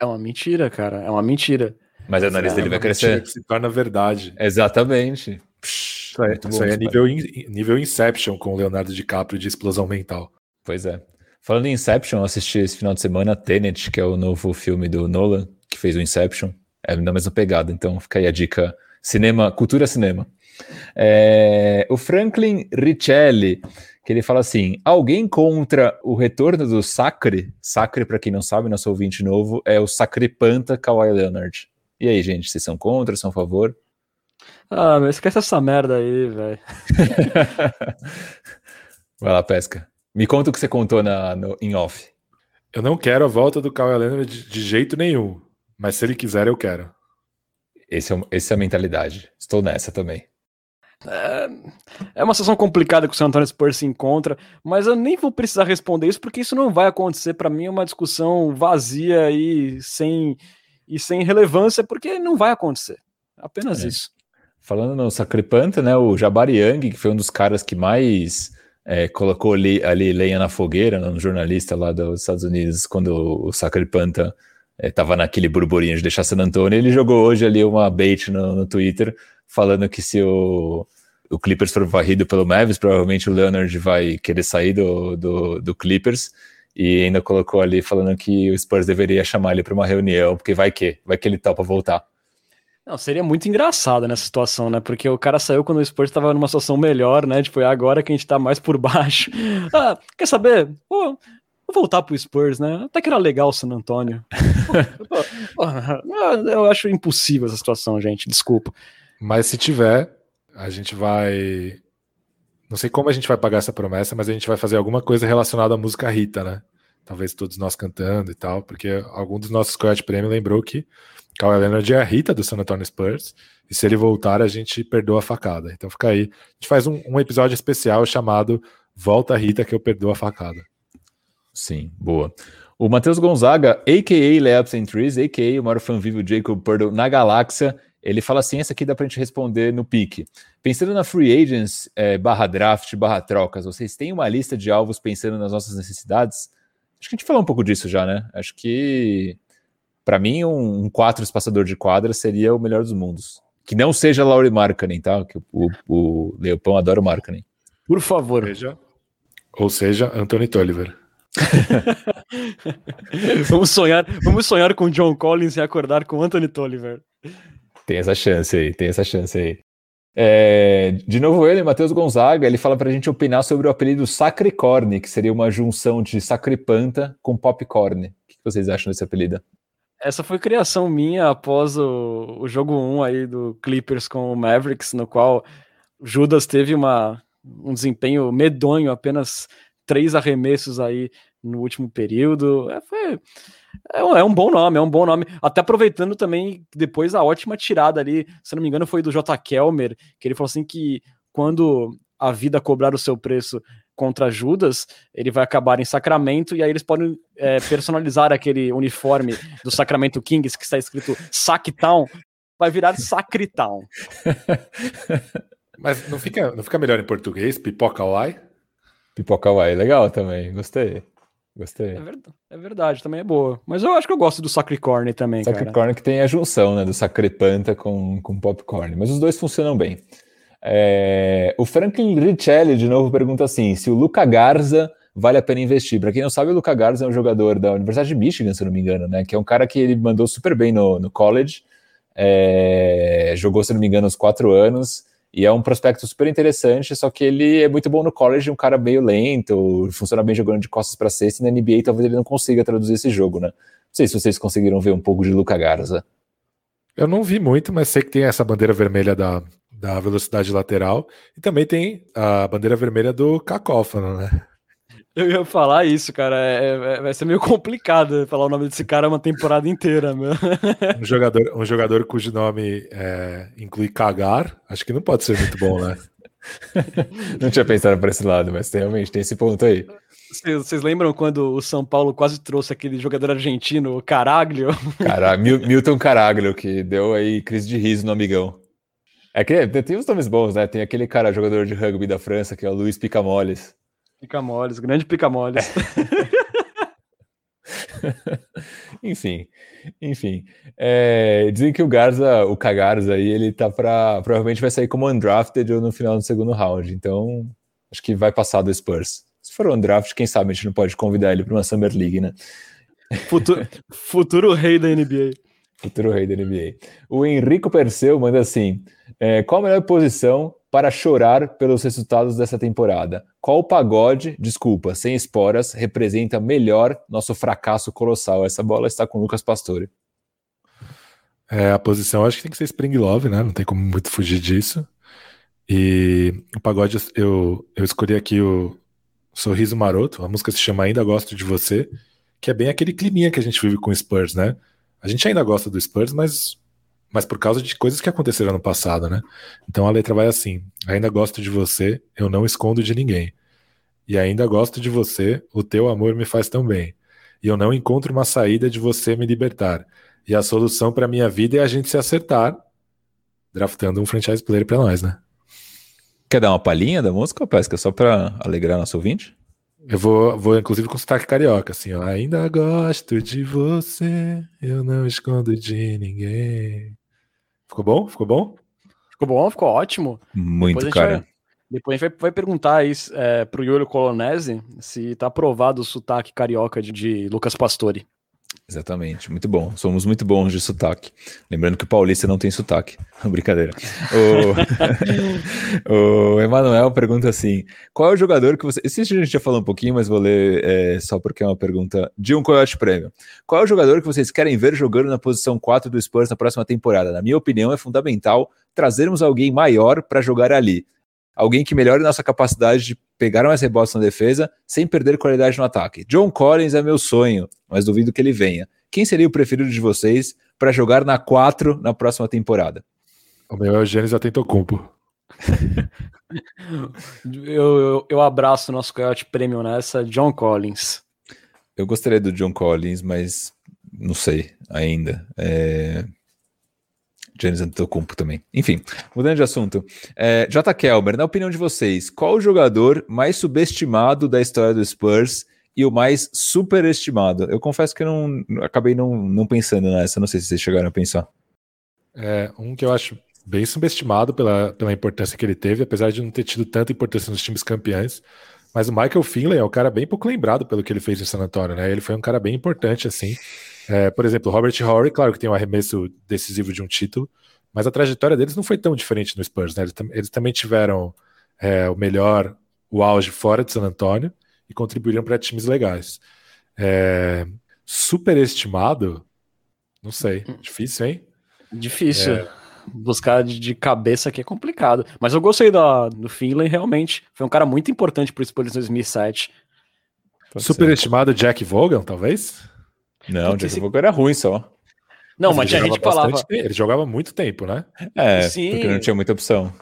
É uma mentira, cara. É uma mentira. Mas o nariz é, dele vai crescer. Se torna verdade. Exatamente. Psh, isso aí, isso aí é nível, in, nível Inception com o Leonardo DiCaprio de explosão mental. Pois é. Falando em Inception, eu assisti esse final de semana Tenet, que é o novo filme do Nolan, que fez o Inception. É na mesma pegada, então fica aí a dica. Cinema, cultura cinema. É, o Franklin Richelli que ele fala assim: alguém contra o retorno do Sacre? Sacre, para quem não sabe, nosso ouvinte novo, é o Sacripanta Kawhi Leonard. E aí, gente, vocês são contra, são a favor? Ah, mas esquece essa merda aí, velho. Vai lá, pesca. Me conta o que você contou na, no, em off. Eu não quero a volta do Kawhi Leonard de, de jeito nenhum. Mas se ele quiser, eu quero. Esse é, essa é a mentalidade. Estou nessa também. É, é uma situação complicada que o San Antonio Spurs se encontra, mas eu nem vou precisar responder isso porque isso não vai acontecer. Para mim é uma discussão vazia e sem, e sem relevância, porque não vai acontecer. Apenas é. isso. Falando no Sacripanta, né, o Jabari Young, que foi um dos caras que mais é, colocou ali, ali lenha na fogueira, né, no jornalista lá dos Estados Unidos, quando o Sacripanta estava é, naquele burburinho de deixar San Antonio, ele jogou hoje ali uma bait no, no Twitter, falando que se o, o Clippers for varrido pelo Mavis, provavelmente o Leonard vai querer sair do, do, do Clippers. E ainda colocou ali falando que o Spurs deveria chamar ele para uma reunião, porque vai que, vai que ele topa voltar. Não, seria muito engraçado nessa situação, né? Porque o cara saiu quando o Spurs estava numa situação melhor, né? Tipo, é agora que a gente tá mais por baixo. Ah, quer saber? Pô, vou voltar pro Spurs, né? Até que era legal o San Antônio. eu acho impossível essa situação, gente. Desculpa. Mas se tiver, a gente vai. Não sei como a gente vai pagar essa promessa, mas a gente vai fazer alguma coisa relacionada à música Rita, né? Talvez todos nós cantando e tal, porque algum dos nossos Coyote Prêmio lembrou que Kawhi Leonard é a Rita do San Antonio Spurs, e se ele voltar, a gente perdoa a facada. Então fica aí. A gente faz um, um episódio especial chamado Volta Rita que eu perdoo a facada. Sim, boa. O Matheus Gonzaga, a.k.a. Layups and Trees, a.k.a. o maior fã vivo Jacob Purdle na galáxia, ele fala assim: essa aqui dá para a gente responder no pique. Pensando na free agents é, barra draft, barra trocas, vocês têm uma lista de alvos pensando nas nossas necessidades? Acho que a gente falou um pouco disso já, né? Acho que Para mim, um, um quatro espaçador de quadra seria o melhor dos mundos. Que não seja Laurie Markkanen, tá? Que o, o Leopão adora o Markkanen. Por favor. Seja, ou seja, Anthony Tolliver. vamos sonhar, vamos sonhar com John Collins e acordar com Anthony Tolliver. Tem essa chance aí, tem essa chance aí. É, de novo ele, Matheus Gonzaga, ele fala para a gente opinar sobre o apelido Sacricorne, que seria uma junção de sacripanta com popcorn. O que vocês acham desse apelido? Essa foi criação minha após o, o jogo 1 aí do Clippers com o Mavericks, no qual Judas teve uma, um desempenho medonho, apenas três arremessos aí no último período. É, foi, é, um, é um bom nome, é um bom nome. Até aproveitando também depois a ótima tirada ali, se não me engano, foi do J. Kelmer, que ele falou assim que quando a vida cobrar o seu preço contra Judas, ele vai acabar em Sacramento e aí eles podem é, personalizar aquele uniforme do Sacramento Kings que está escrito Sacktown, vai virar Sacritown. Mas não fica, não fica melhor em português? Pipoca Uai? Pipoca Uai, legal também, gostei. Gostei. É verdade, é verdade, também é boa. Mas eu acho que eu gosto do Sacricorn também, Sacricorn que tem a junção, né, do Sacripanta com, com Popcorn. Mas os dois funcionam bem. É... O Franklin Richelli, de novo, pergunta assim, se o Luca Garza vale a pena investir. Para quem não sabe, o Luca Garza é um jogador da Universidade de Michigan, se não me engano, né, que é um cara que ele mandou super bem no, no college, é... jogou, se não me engano, uns quatro anos, e é um prospecto super interessante, só que ele é muito bom no college, um cara meio lento, funciona bem jogando de costas para cesta, e na NBA talvez ele não consiga traduzir esse jogo, né? Não sei se vocês conseguiram ver um pouco de Luca Garza. Eu não vi muito, mas sei que tem essa bandeira vermelha da, da velocidade lateral, e também tem a bandeira vermelha do cacófono, né? Eu ia falar isso, cara. É, é, vai ser meio complicado falar o nome desse cara uma temporada inteira, meu. Um jogador, um jogador cujo nome é, inclui cagar, acho que não pode ser muito bom, né? não tinha pensado por esse lado, mas realmente tem esse ponto aí. Vocês lembram quando o São Paulo quase trouxe aquele jogador argentino, o Caraglio? Cara, Milton Caraglio, que deu aí crise de riso no amigão. É que tem uns nomes bons, né? Tem aquele cara, jogador de rugby da França, que é o Luiz Picamoles. Pica-moles, grande pica-moles. enfim, enfim. É, dizem que o Garza, o Cagarza aí, ele tá para provavelmente vai sair como undrafted ou no final do segundo round. Então, acho que vai passar do Spurs. Se for undrafted, quem sabe a gente não pode convidar ele para uma Summer League, né? Futuro, futuro rei da NBA. Futuro rei da NBA. O Henrico Perseu manda assim: é, qual a melhor posição para chorar pelos resultados dessa temporada? Qual pagode, desculpa, sem esporas, representa melhor nosso fracasso colossal? Essa bola está com o Lucas Pastore. É, a posição acho que tem que ser Spring Love, né? Não tem como muito fugir disso. E o pagode, eu, eu escolhi aqui o Sorriso Maroto, a música se chama Ainda Gosto de Você, que é bem aquele climinha que a gente vive com Spurs, né? A gente ainda gosta do Spurs, mas mas por causa de coisas que aconteceram no passado, né? Então a letra vai assim: Ainda gosto de você, eu não escondo de ninguém. E ainda gosto de você, o teu amor me faz tão bem. E eu não encontro uma saída de você me libertar. E a solução para minha vida é a gente se acertar, draftando um franchise player para nós, né? Quer dar uma palhinha da música, Pesca, só para alegrar nosso ouvinte? Eu vou, vou inclusive com sotaque carioca, assim, ó. Ainda gosto de você, eu não escondo de ninguém. Ficou bom? Ficou bom? Ficou bom, ficou ótimo. Muito, depois cara. Vai, depois a gente vai, vai perguntar aí é, pro Yuri Colonese se tá aprovado o sotaque carioca de, de Lucas Pastore. Exatamente, muito bom. Somos muito bons de sotaque. Lembrando que o paulista não tem sotaque. Brincadeira. O, o Emanuel pergunta assim: qual é o jogador que você. Esse a gente já falou um pouquinho, mas vou ler é, só porque é uma pergunta de um Coyote Prêmio. Qual é o jogador que vocês querem ver jogando na posição 4 do Spurs na próxima temporada? Na minha opinião, é fundamental trazermos alguém maior para jogar ali alguém que melhore nossa capacidade de pegar mais rebotes na defesa sem perder qualidade no ataque. John Collins é meu sonho, mas duvido que ele venha. Quem seria o preferido de vocês para jogar na 4 na próxima temporada? O meu é o Gênesis Atentocumpo. eu, eu, eu abraço o nosso Coyote Premium nessa, John Collins. Eu gostaria do John Collins, mas não sei ainda. É... Giannis Antetokounmpo também. Enfim, mudando de assunto. É, J. Kelmer, na opinião de vocês, qual o jogador mais subestimado da história do Spurs e o mais superestimado. Eu confesso que eu não acabei não, não pensando nessa, não sei se vocês chegaram a pensar. É, um que eu acho bem subestimado pela, pela importância que ele teve, apesar de não ter tido tanta importância nos times campeões. Mas o Michael Finley é um cara bem pouco lembrado pelo que ele fez em San Antonio, né? Ele foi um cara bem importante, assim. É, por exemplo, o Robert Horry, claro que tem um arremesso decisivo de um título, mas a trajetória deles não foi tão diferente no Spurs, né? Eles, eles também tiveram é, o melhor, o auge fora de San Antonio e contribuíram para times legais. É, superestimado? Não sei. Difícil, hein? Difícil. É, buscar de, cabeça aqui é complicado. Mas eu gostei da, do Finlay, realmente. Foi um cara muito importante pro Spurs em 2007. Superestimado Jack Vogel, talvez? Não, Jack esse... Vogel era ruim só. Não, mas, mas a gente falava. Ele jogava muito tempo, né? É, Sim. porque não tinha muita opção.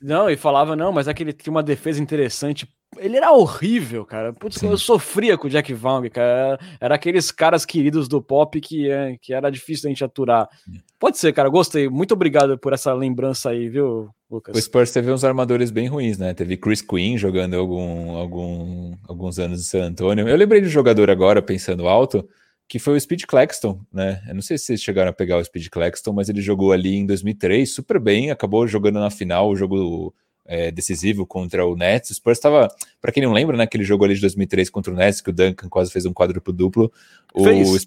Não, e falava, não, mas é que ele tinha uma defesa interessante ele era horrível, cara. Putz, eu sofria com o Jack Vaughn, cara. Era aqueles caras queridos do pop que, é, que era difícil da gente aturar. Pode ser, cara. Gostei. Muito obrigado por essa lembrança aí, viu, Lucas? O Spurs teve uns armadores bem ruins, né? Teve Chris Quinn jogando algum, algum, alguns anos em San Antonio. Eu lembrei de um jogador agora, pensando alto, que foi o Speed Claxton, né? Eu não sei se vocês chegaram a pegar o Speed Claxton, mas ele jogou ali em 2003 super bem, acabou jogando na final o jogo é, decisivo contra o Nets. O Spurs estava, para quem não lembra, né, aquele jogo ali de 2003 contra o Nets, que o Duncan quase fez um quadruplo duplo. O... Fez.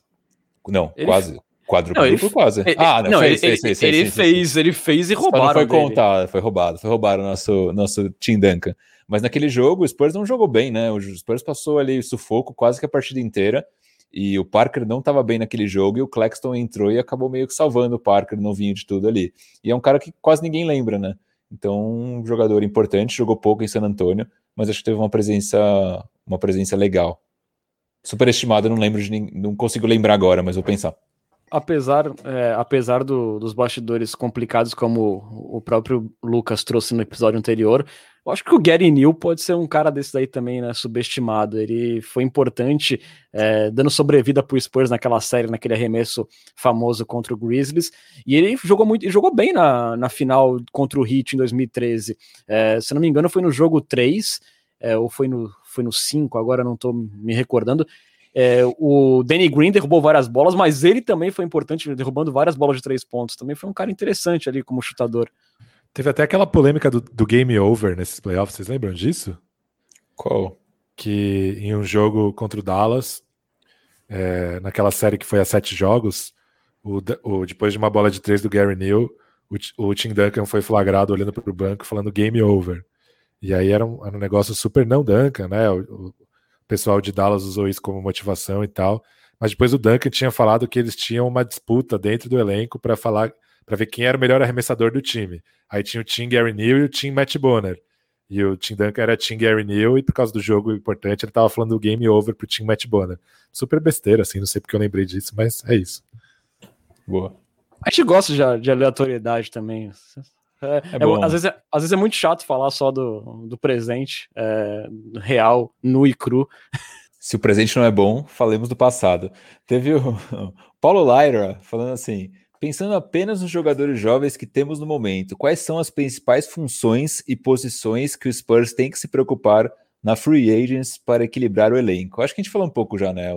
Não, ele... quase. Quadruplo não, duplo, quase. Ele... Ah, não, não fez, ele, fez, fez, ele fez, fez, ele fez e roubaram. Só não foi contado, foi roubado, foi roubado o nosso, nosso Tim Duncan. Mas naquele jogo, o Spurs não jogou bem, né? O Spurs passou ali sufoco quase que a partida inteira. E o Parker não estava bem naquele jogo e o Claxton entrou e acabou meio que salvando o Parker no vinho de tudo ali. E é um cara que quase ninguém lembra, né? Então, um jogador importante, jogou pouco em San Antonio, mas acho que teve uma presença, uma presença legal. Superestimado, não lembro de não consigo lembrar agora, mas vou pensar. Apesar, é, apesar do, dos bastidores complicados, como o próprio Lucas trouxe no episódio anterior, eu acho que o Gary Neal pode ser um cara desse aí também, né? Subestimado. Ele foi importante, é, dando sobrevida pro Spurs naquela série, naquele arremesso famoso contra o Grizzlies. E ele jogou muito, jogou bem na, na final contra o Heat em 2013. É, se não me engano, foi no jogo 3, é, ou foi no, foi no 5, agora não tô me recordando. É, o Danny Green derrubou várias bolas, mas ele também foi importante, derrubando várias bolas de três pontos. Também foi um cara interessante ali como chutador. Teve até aquela polêmica do, do game over nesses playoffs, vocês lembram disso? Qual? Que em um jogo contra o Dallas, é, naquela série que foi a sete jogos, o, o, depois de uma bola de três do Gary Neal, o, o Tim Duncan foi flagrado olhando para o banco falando game over. E aí era um, era um negócio super não Duncan, né? O, o, pessoal de Dallas usou isso como motivação e tal. Mas depois o Duncan tinha falado que eles tinham uma disputa dentro do elenco para falar para ver quem era o melhor arremessador do time. Aí tinha o Tim Gary Neal e o Tim Matt Bonner. E o Tim Duncan era Tim Gary Neal, e por causa do jogo importante, ele tava falando do game over pro Tim Matt Bonner. Super besteira, assim, não sei porque eu lembrei disso, mas é isso. Boa. A gente gosta de, de aleatoriedade também. É, é é, às, vezes é, às vezes é muito chato falar só do, do presente, é, real, nu e cru. Se o presente não é bom, falemos do passado. Teve o, o Paulo Lyra falando assim: Pensando apenas nos jogadores jovens que temos no momento, quais são as principais funções e posições que o Spurs tem que se preocupar na free agents para equilibrar o elenco? Acho que a gente falou um pouco já, né?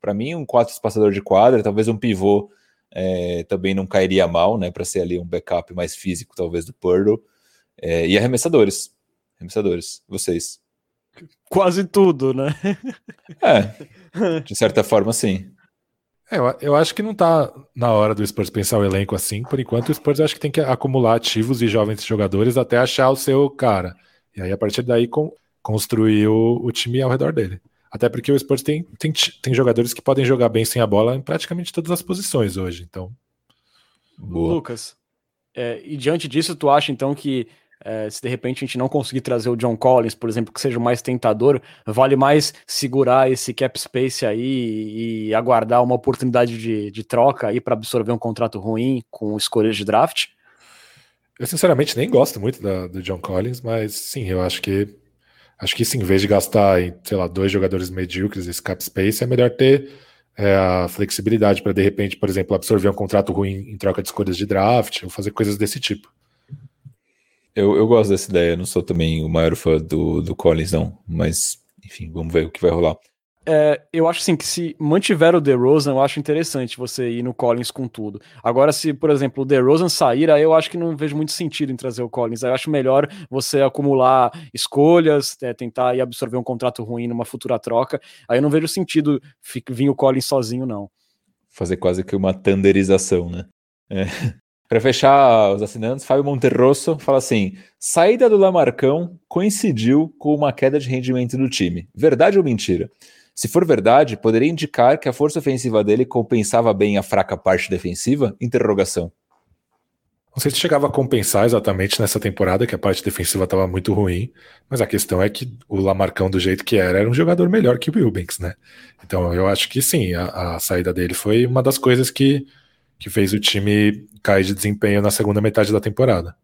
Para mim, um quatro espaçador de quadra, talvez um pivô é, também não cairia mal, né? Para ser ali um backup mais físico, talvez do Purdle. É, e arremessadores. Arremessadores, vocês. Quase tudo, né? É, de certa forma, sim. É, eu, eu, acho que não tá na hora do Spurs pensar o elenco assim. Por enquanto, o Spurs acho que tem que acumular ativos e jovens jogadores até achar o seu cara. E aí, a partir daí, com, construir o, o, time ao redor dele. Até porque o Spurs tem, tem, tem jogadores que podem jogar bem sem a bola em praticamente todas as posições hoje. Então. Boa. Lucas, é, e diante disso, tu acha então que é, se de repente a gente não conseguir trazer o John Collins, por exemplo, que seja o mais tentador, vale mais segurar esse cap space aí e aguardar uma oportunidade de, de troca aí para absorver um contrato ruim com escolhas de draft? Eu sinceramente nem gosto muito da, do John Collins, mas sim, eu acho que acho que sim, em vez de gastar em, sei lá, dois jogadores medíocres esse cap space, é melhor ter é, a flexibilidade para de repente, por exemplo, absorver um contrato ruim em troca de escolhas de draft ou fazer coisas desse tipo. Eu, eu gosto dessa ideia, não sou também o maior fã do, do Collins, não, mas enfim, vamos ver o que vai rolar. É, eu acho assim que se mantiver o DeRozan, eu acho interessante você ir no Collins com tudo. Agora, se, por exemplo, o DeRozan sair, aí eu acho que não vejo muito sentido em trazer o Collins. Aí eu acho melhor você acumular escolhas, é, tentar ir absorver um contrato ruim numa futura troca. Aí eu não vejo sentido vir o Collins sozinho, não. Fazer quase que uma tanderização, né? É. Para fechar os assinantes, Fábio Monterrosso fala assim: saída do Lamarcão coincidiu com uma queda de rendimento do time. Verdade ou mentira? Se for verdade, poderia indicar que a força ofensiva dele compensava bem a fraca parte defensiva? Interrogação. Não sei se chegava a compensar exatamente nessa temporada, que a parte defensiva estava muito ruim, mas a questão é que o Lamarcão, do jeito que era, era um jogador melhor que o Wilbanks, né? Então eu acho que sim, a, a saída dele foi uma das coisas que, que fez o time cair de desempenho na segunda metade da temporada.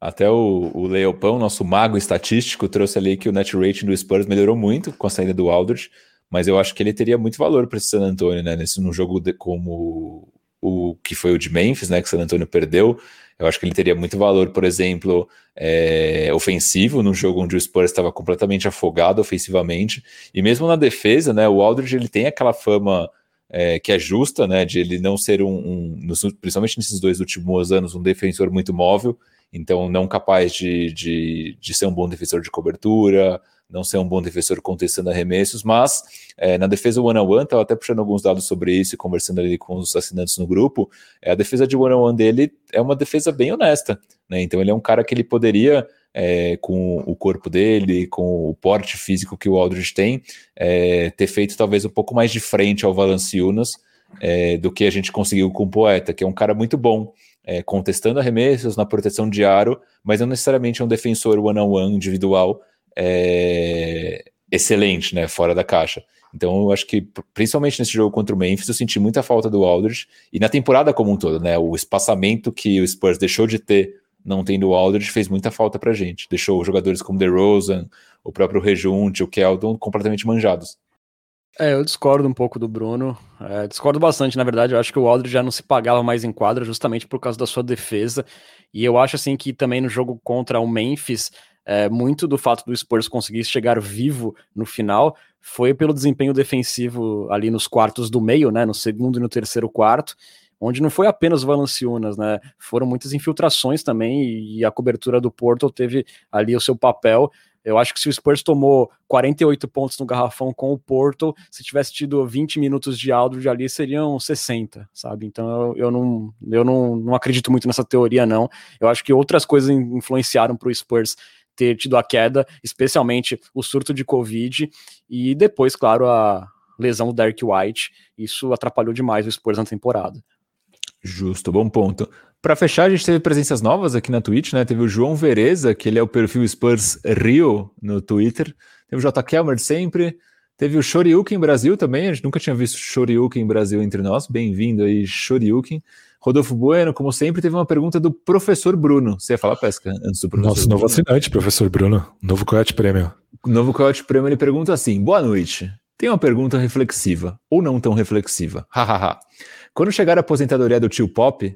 Até o, o Leopão, nosso mago estatístico, trouxe ali que o net rating do Spurs melhorou muito com a saída do Aldridge, mas eu acho que ele teria muito valor para esse San Antonio, né? Nesse num jogo de, como o que foi o de Memphis, né? Que o San Antonio perdeu. Eu acho que ele teria muito valor, por exemplo, é, ofensivo, num jogo onde o Spurs estava completamente afogado ofensivamente. E mesmo na defesa, né? O Aldridge ele tem aquela fama é, que é justa, né? De ele não ser um, um, principalmente nesses dois últimos anos, um defensor muito móvel então não capaz de, de, de ser um bom defensor de cobertura, não ser um bom defensor contestando arremessos, mas é, na defesa one-on-one, estava até puxando alguns dados sobre isso e conversando ali com os assinantes no grupo, é, a defesa de one-on-one dele é uma defesa bem honesta, né? Então ele é um cara que ele poderia, é, com o corpo dele, com o porte físico que o Aldridge tem, é, ter feito talvez um pouco mais de frente ao Valanciunas é, do que a gente conseguiu com o Poeta, que é um cara muito bom, é, contestando arremessos, na proteção de aro, mas não necessariamente é um defensor one-on-one -on -one individual é, excelente, né, fora da caixa. Então eu acho que, principalmente nesse jogo contra o Memphis, eu senti muita falta do Aldridge, e na temporada como um todo, né, o espaçamento que o Spurs deixou de ter não tendo o Aldridge fez muita falta pra gente. Deixou jogadores como DeRozan, o próprio Rejunte, o Keldon completamente manjados. É, eu discordo um pouco do Bruno. É, discordo bastante, na verdade. Eu acho que o Aldridge já não se pagava mais em quadra justamente por causa da sua defesa. E eu acho assim que também no jogo contra o Memphis, é, muito do fato do Spurs conseguir chegar vivo no final foi pelo desempenho defensivo ali nos quartos do meio, né? No segundo e no terceiro quarto onde não foi apenas Valanciunas, né? Foram muitas infiltrações também e a cobertura do Porto teve ali o seu papel. Eu acho que se o Spurs tomou 48 pontos no garrafão com o Porto, se tivesse tido 20 minutos de Aldridge ali, seriam 60, sabe? Então eu, eu, não, eu não, não acredito muito nessa teoria, não. Eu acho que outras coisas influenciaram para o Spurs ter tido a queda, especialmente o surto de Covid e depois, claro, a lesão do Derek White. Isso atrapalhou demais o Spurs na temporada. Justo, bom ponto. Para fechar, a gente teve presenças novas aqui na Twitch, né? Teve o João Vereza, que ele é o perfil Spurs Rio no Twitter. Teve o J. Kelmer de sempre. Teve o Shoryuken Brasil também. A gente nunca tinha visto Shoryuken Brasil entre nós. Bem-vindo aí, Shoryuken. Rodolfo Bueno, como sempre, teve uma pergunta do professor Bruno. Você ia falar pesca antes do professor? Nosso novo assinante, professor Bruno. Novo Coyote Prêmio. Novo Coyote Prêmio, ele pergunta assim: Boa noite. Tem uma pergunta reflexiva, ou não tão reflexiva. Hahaha. Quando chegar a aposentadoria do tio Pop,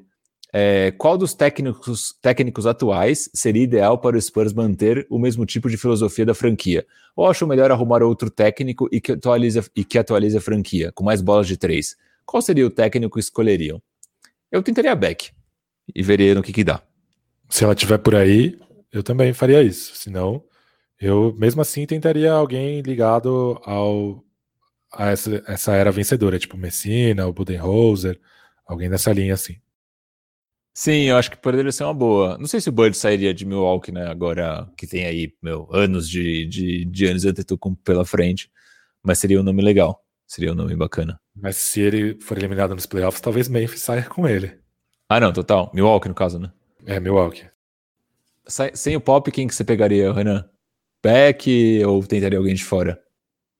é, qual dos técnicos, técnicos atuais seria ideal para o Spurs manter o mesmo tipo de filosofia da franquia? Ou acho melhor arrumar outro técnico e que atualize, e que atualize a franquia, com mais bolas de três? Qual seria o técnico que escolheriam? Eu tentaria Beck e veria no que, que dá. Se ela estiver por aí, eu também faria isso. Senão, eu mesmo assim tentaria alguém ligado ao a essa, essa era vencedora, tipo Messina, o Budenholzer, alguém nessa linha assim. Sim, eu acho que poderia ser uma boa. Não sei se o Bud sairia de Milwaukee, né? Agora que tem aí, meu, anos de, de, de anos Antetokounmpo pela frente. Mas seria um nome legal. Seria um nome bacana. Mas se ele for eliminado nos playoffs, talvez Memphis saia com ele. Ah, não, total. Milwaukee, no caso, né? É, Milwaukee. Sem o Pop, quem que você pegaria, Renan? Beck ou tentaria alguém de fora?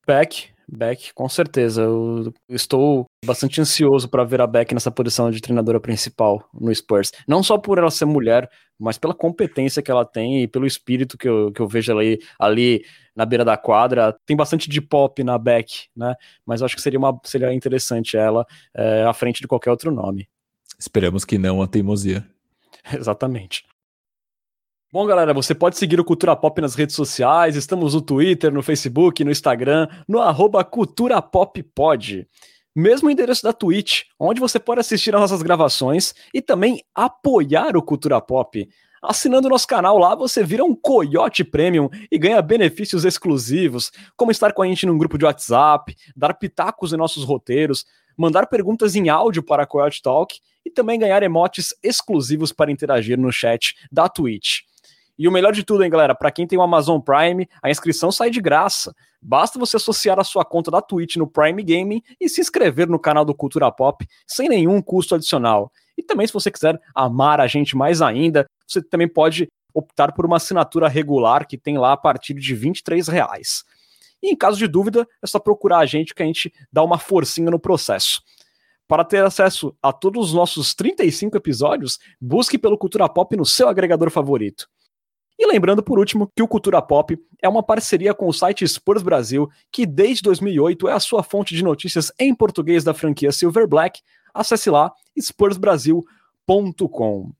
Beck, Beck, com certeza. Eu estou bastante ansioso para ver a Beck nessa posição de treinadora principal no Spurs. Não só por ela ser mulher, mas pela competência que ela tem e pelo espírito que eu, que eu vejo ali, ali na beira da quadra. Tem bastante de pop na Beck, né? Mas eu acho que seria, uma, seria interessante ela é, à frente de qualquer outro nome. Esperamos que não a teimosia. Exatamente. Bom, galera, você pode seguir o Cultura Pop nas redes sociais. Estamos no Twitter, no Facebook, no Instagram, no arroba Cultura Pop Pod. Mesmo endereço da Twitch, onde você pode assistir às nossas gravações e também apoiar o Cultura Pop. Assinando nosso canal lá, você vira um Coyote Premium e ganha benefícios exclusivos, como estar com a gente num grupo de WhatsApp, dar pitacos em nossos roteiros, mandar perguntas em áudio para a Coyote Talk e também ganhar emotes exclusivos para interagir no chat da Twitch. E o melhor de tudo, hein, galera, para quem tem o Amazon Prime, a inscrição sai de graça. Basta você associar a sua conta da Twitch no Prime Gaming e se inscrever no canal do Cultura Pop sem nenhum custo adicional. E também, se você quiser amar a gente mais ainda, você também pode optar por uma assinatura regular que tem lá a partir de 23 reais. E em caso de dúvida, é só procurar a gente que a gente dá uma forcinha no processo. Para ter acesso a todos os nossos 35 episódios, busque pelo Cultura Pop no seu agregador favorito. E lembrando, por último, que o Cultura Pop é uma parceria com o site Spurs Brasil, que desde 2008 é a sua fonte de notícias em português da franquia Silver Black. Acesse lá spursbrasil.com.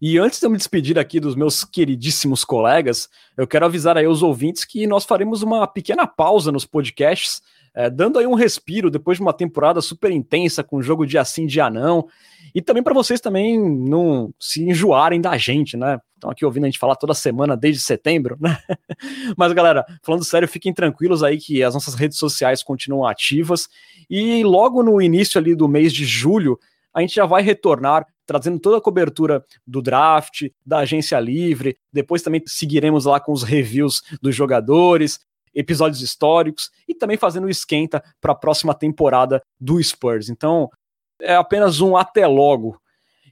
E antes de eu me despedir aqui dos meus queridíssimos colegas, eu quero avisar aí os ouvintes que nós faremos uma pequena pausa nos podcasts, é, dando aí um respiro depois de uma temporada super intensa com jogo de assim de anão. E também para vocês também não se enjoarem da gente, né? Estão aqui ouvindo a gente falar toda semana desde setembro, né? Mas galera, falando sério, fiquem tranquilos aí que as nossas redes sociais continuam ativas e logo no início ali do mês de julho a gente já vai retornar trazendo toda a cobertura do draft, da agência livre. Depois também seguiremos lá com os reviews dos jogadores, episódios históricos e também fazendo esquenta para a próxima temporada do Spurs. Então, é apenas um até logo.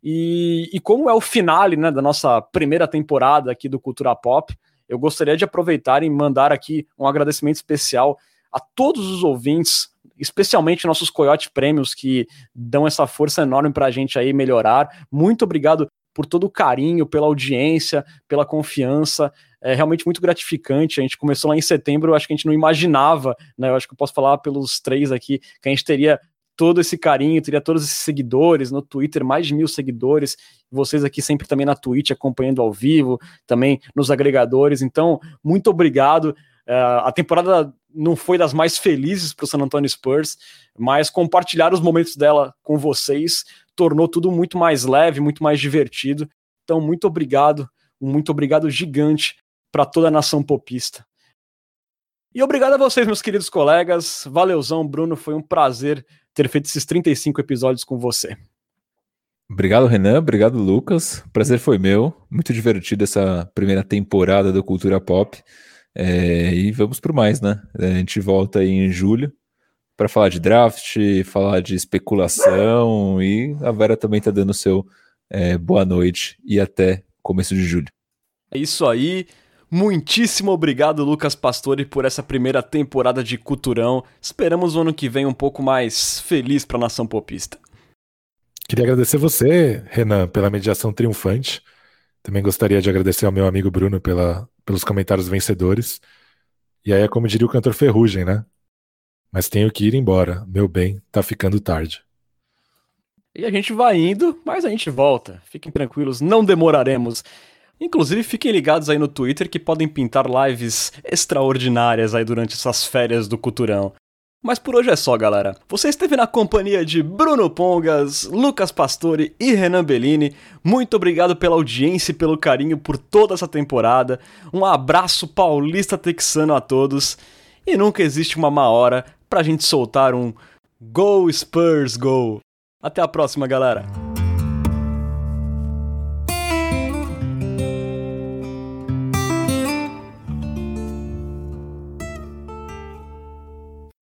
E, e como é o finale né, da nossa primeira temporada aqui do Cultura Pop, eu gostaria de aproveitar e mandar aqui um agradecimento especial a todos os ouvintes especialmente nossos Coyote Prêmios que dão essa força enorme para a gente aí melhorar. Muito obrigado por todo o carinho, pela audiência, pela confiança. É realmente muito gratificante. A gente começou lá em setembro, acho que a gente não imaginava, né? Eu acho que eu posso falar pelos três aqui, que a gente teria todo esse carinho, teria todos esses seguidores no Twitter, mais de mil seguidores, vocês aqui sempre também na Twitch acompanhando ao vivo, também nos agregadores. Então, muito obrigado. Uh, a temporada não foi das mais felizes para o San Antonio Spurs, mas compartilhar os momentos dela com vocês tornou tudo muito mais leve, muito mais divertido. Então, muito obrigado, um muito obrigado gigante para toda a nação popista. E obrigado a vocês, meus queridos colegas. Valeuzão, Bruno, foi um prazer ter feito esses 35 episódios com você. Obrigado, Renan. Obrigado, Lucas. Prazer foi meu. Muito divertido essa primeira temporada do Cultura Pop. É, e vamos por mais, né? A gente volta aí em julho para falar de draft, falar de especulação e a Vera também está dando seu é, boa noite e até começo de julho. É isso aí. Muitíssimo obrigado, Lucas Pastore, por essa primeira temporada de Culturão. Esperamos o ano que vem um pouco mais feliz para a nação popista. Queria agradecer você, Renan, pela mediação triunfante. Também gostaria de agradecer ao meu amigo Bruno pela, pelos comentários vencedores. E aí é como diria o cantor Ferrugem, né? Mas tenho que ir embora. Meu bem, tá ficando tarde. E a gente vai indo, mas a gente volta. Fiquem tranquilos, não demoraremos. Inclusive, fiquem ligados aí no Twitter que podem pintar lives extraordinárias aí durante essas férias do Culturão. Mas por hoje é só, galera. Você esteve na companhia de Bruno Pongas, Lucas Pastore e Renan Bellini. Muito obrigado pela audiência e pelo carinho por toda essa temporada. Um abraço paulista texano a todos. E nunca existe uma má hora pra gente soltar um Go Spurs Go. Até a próxima, galera.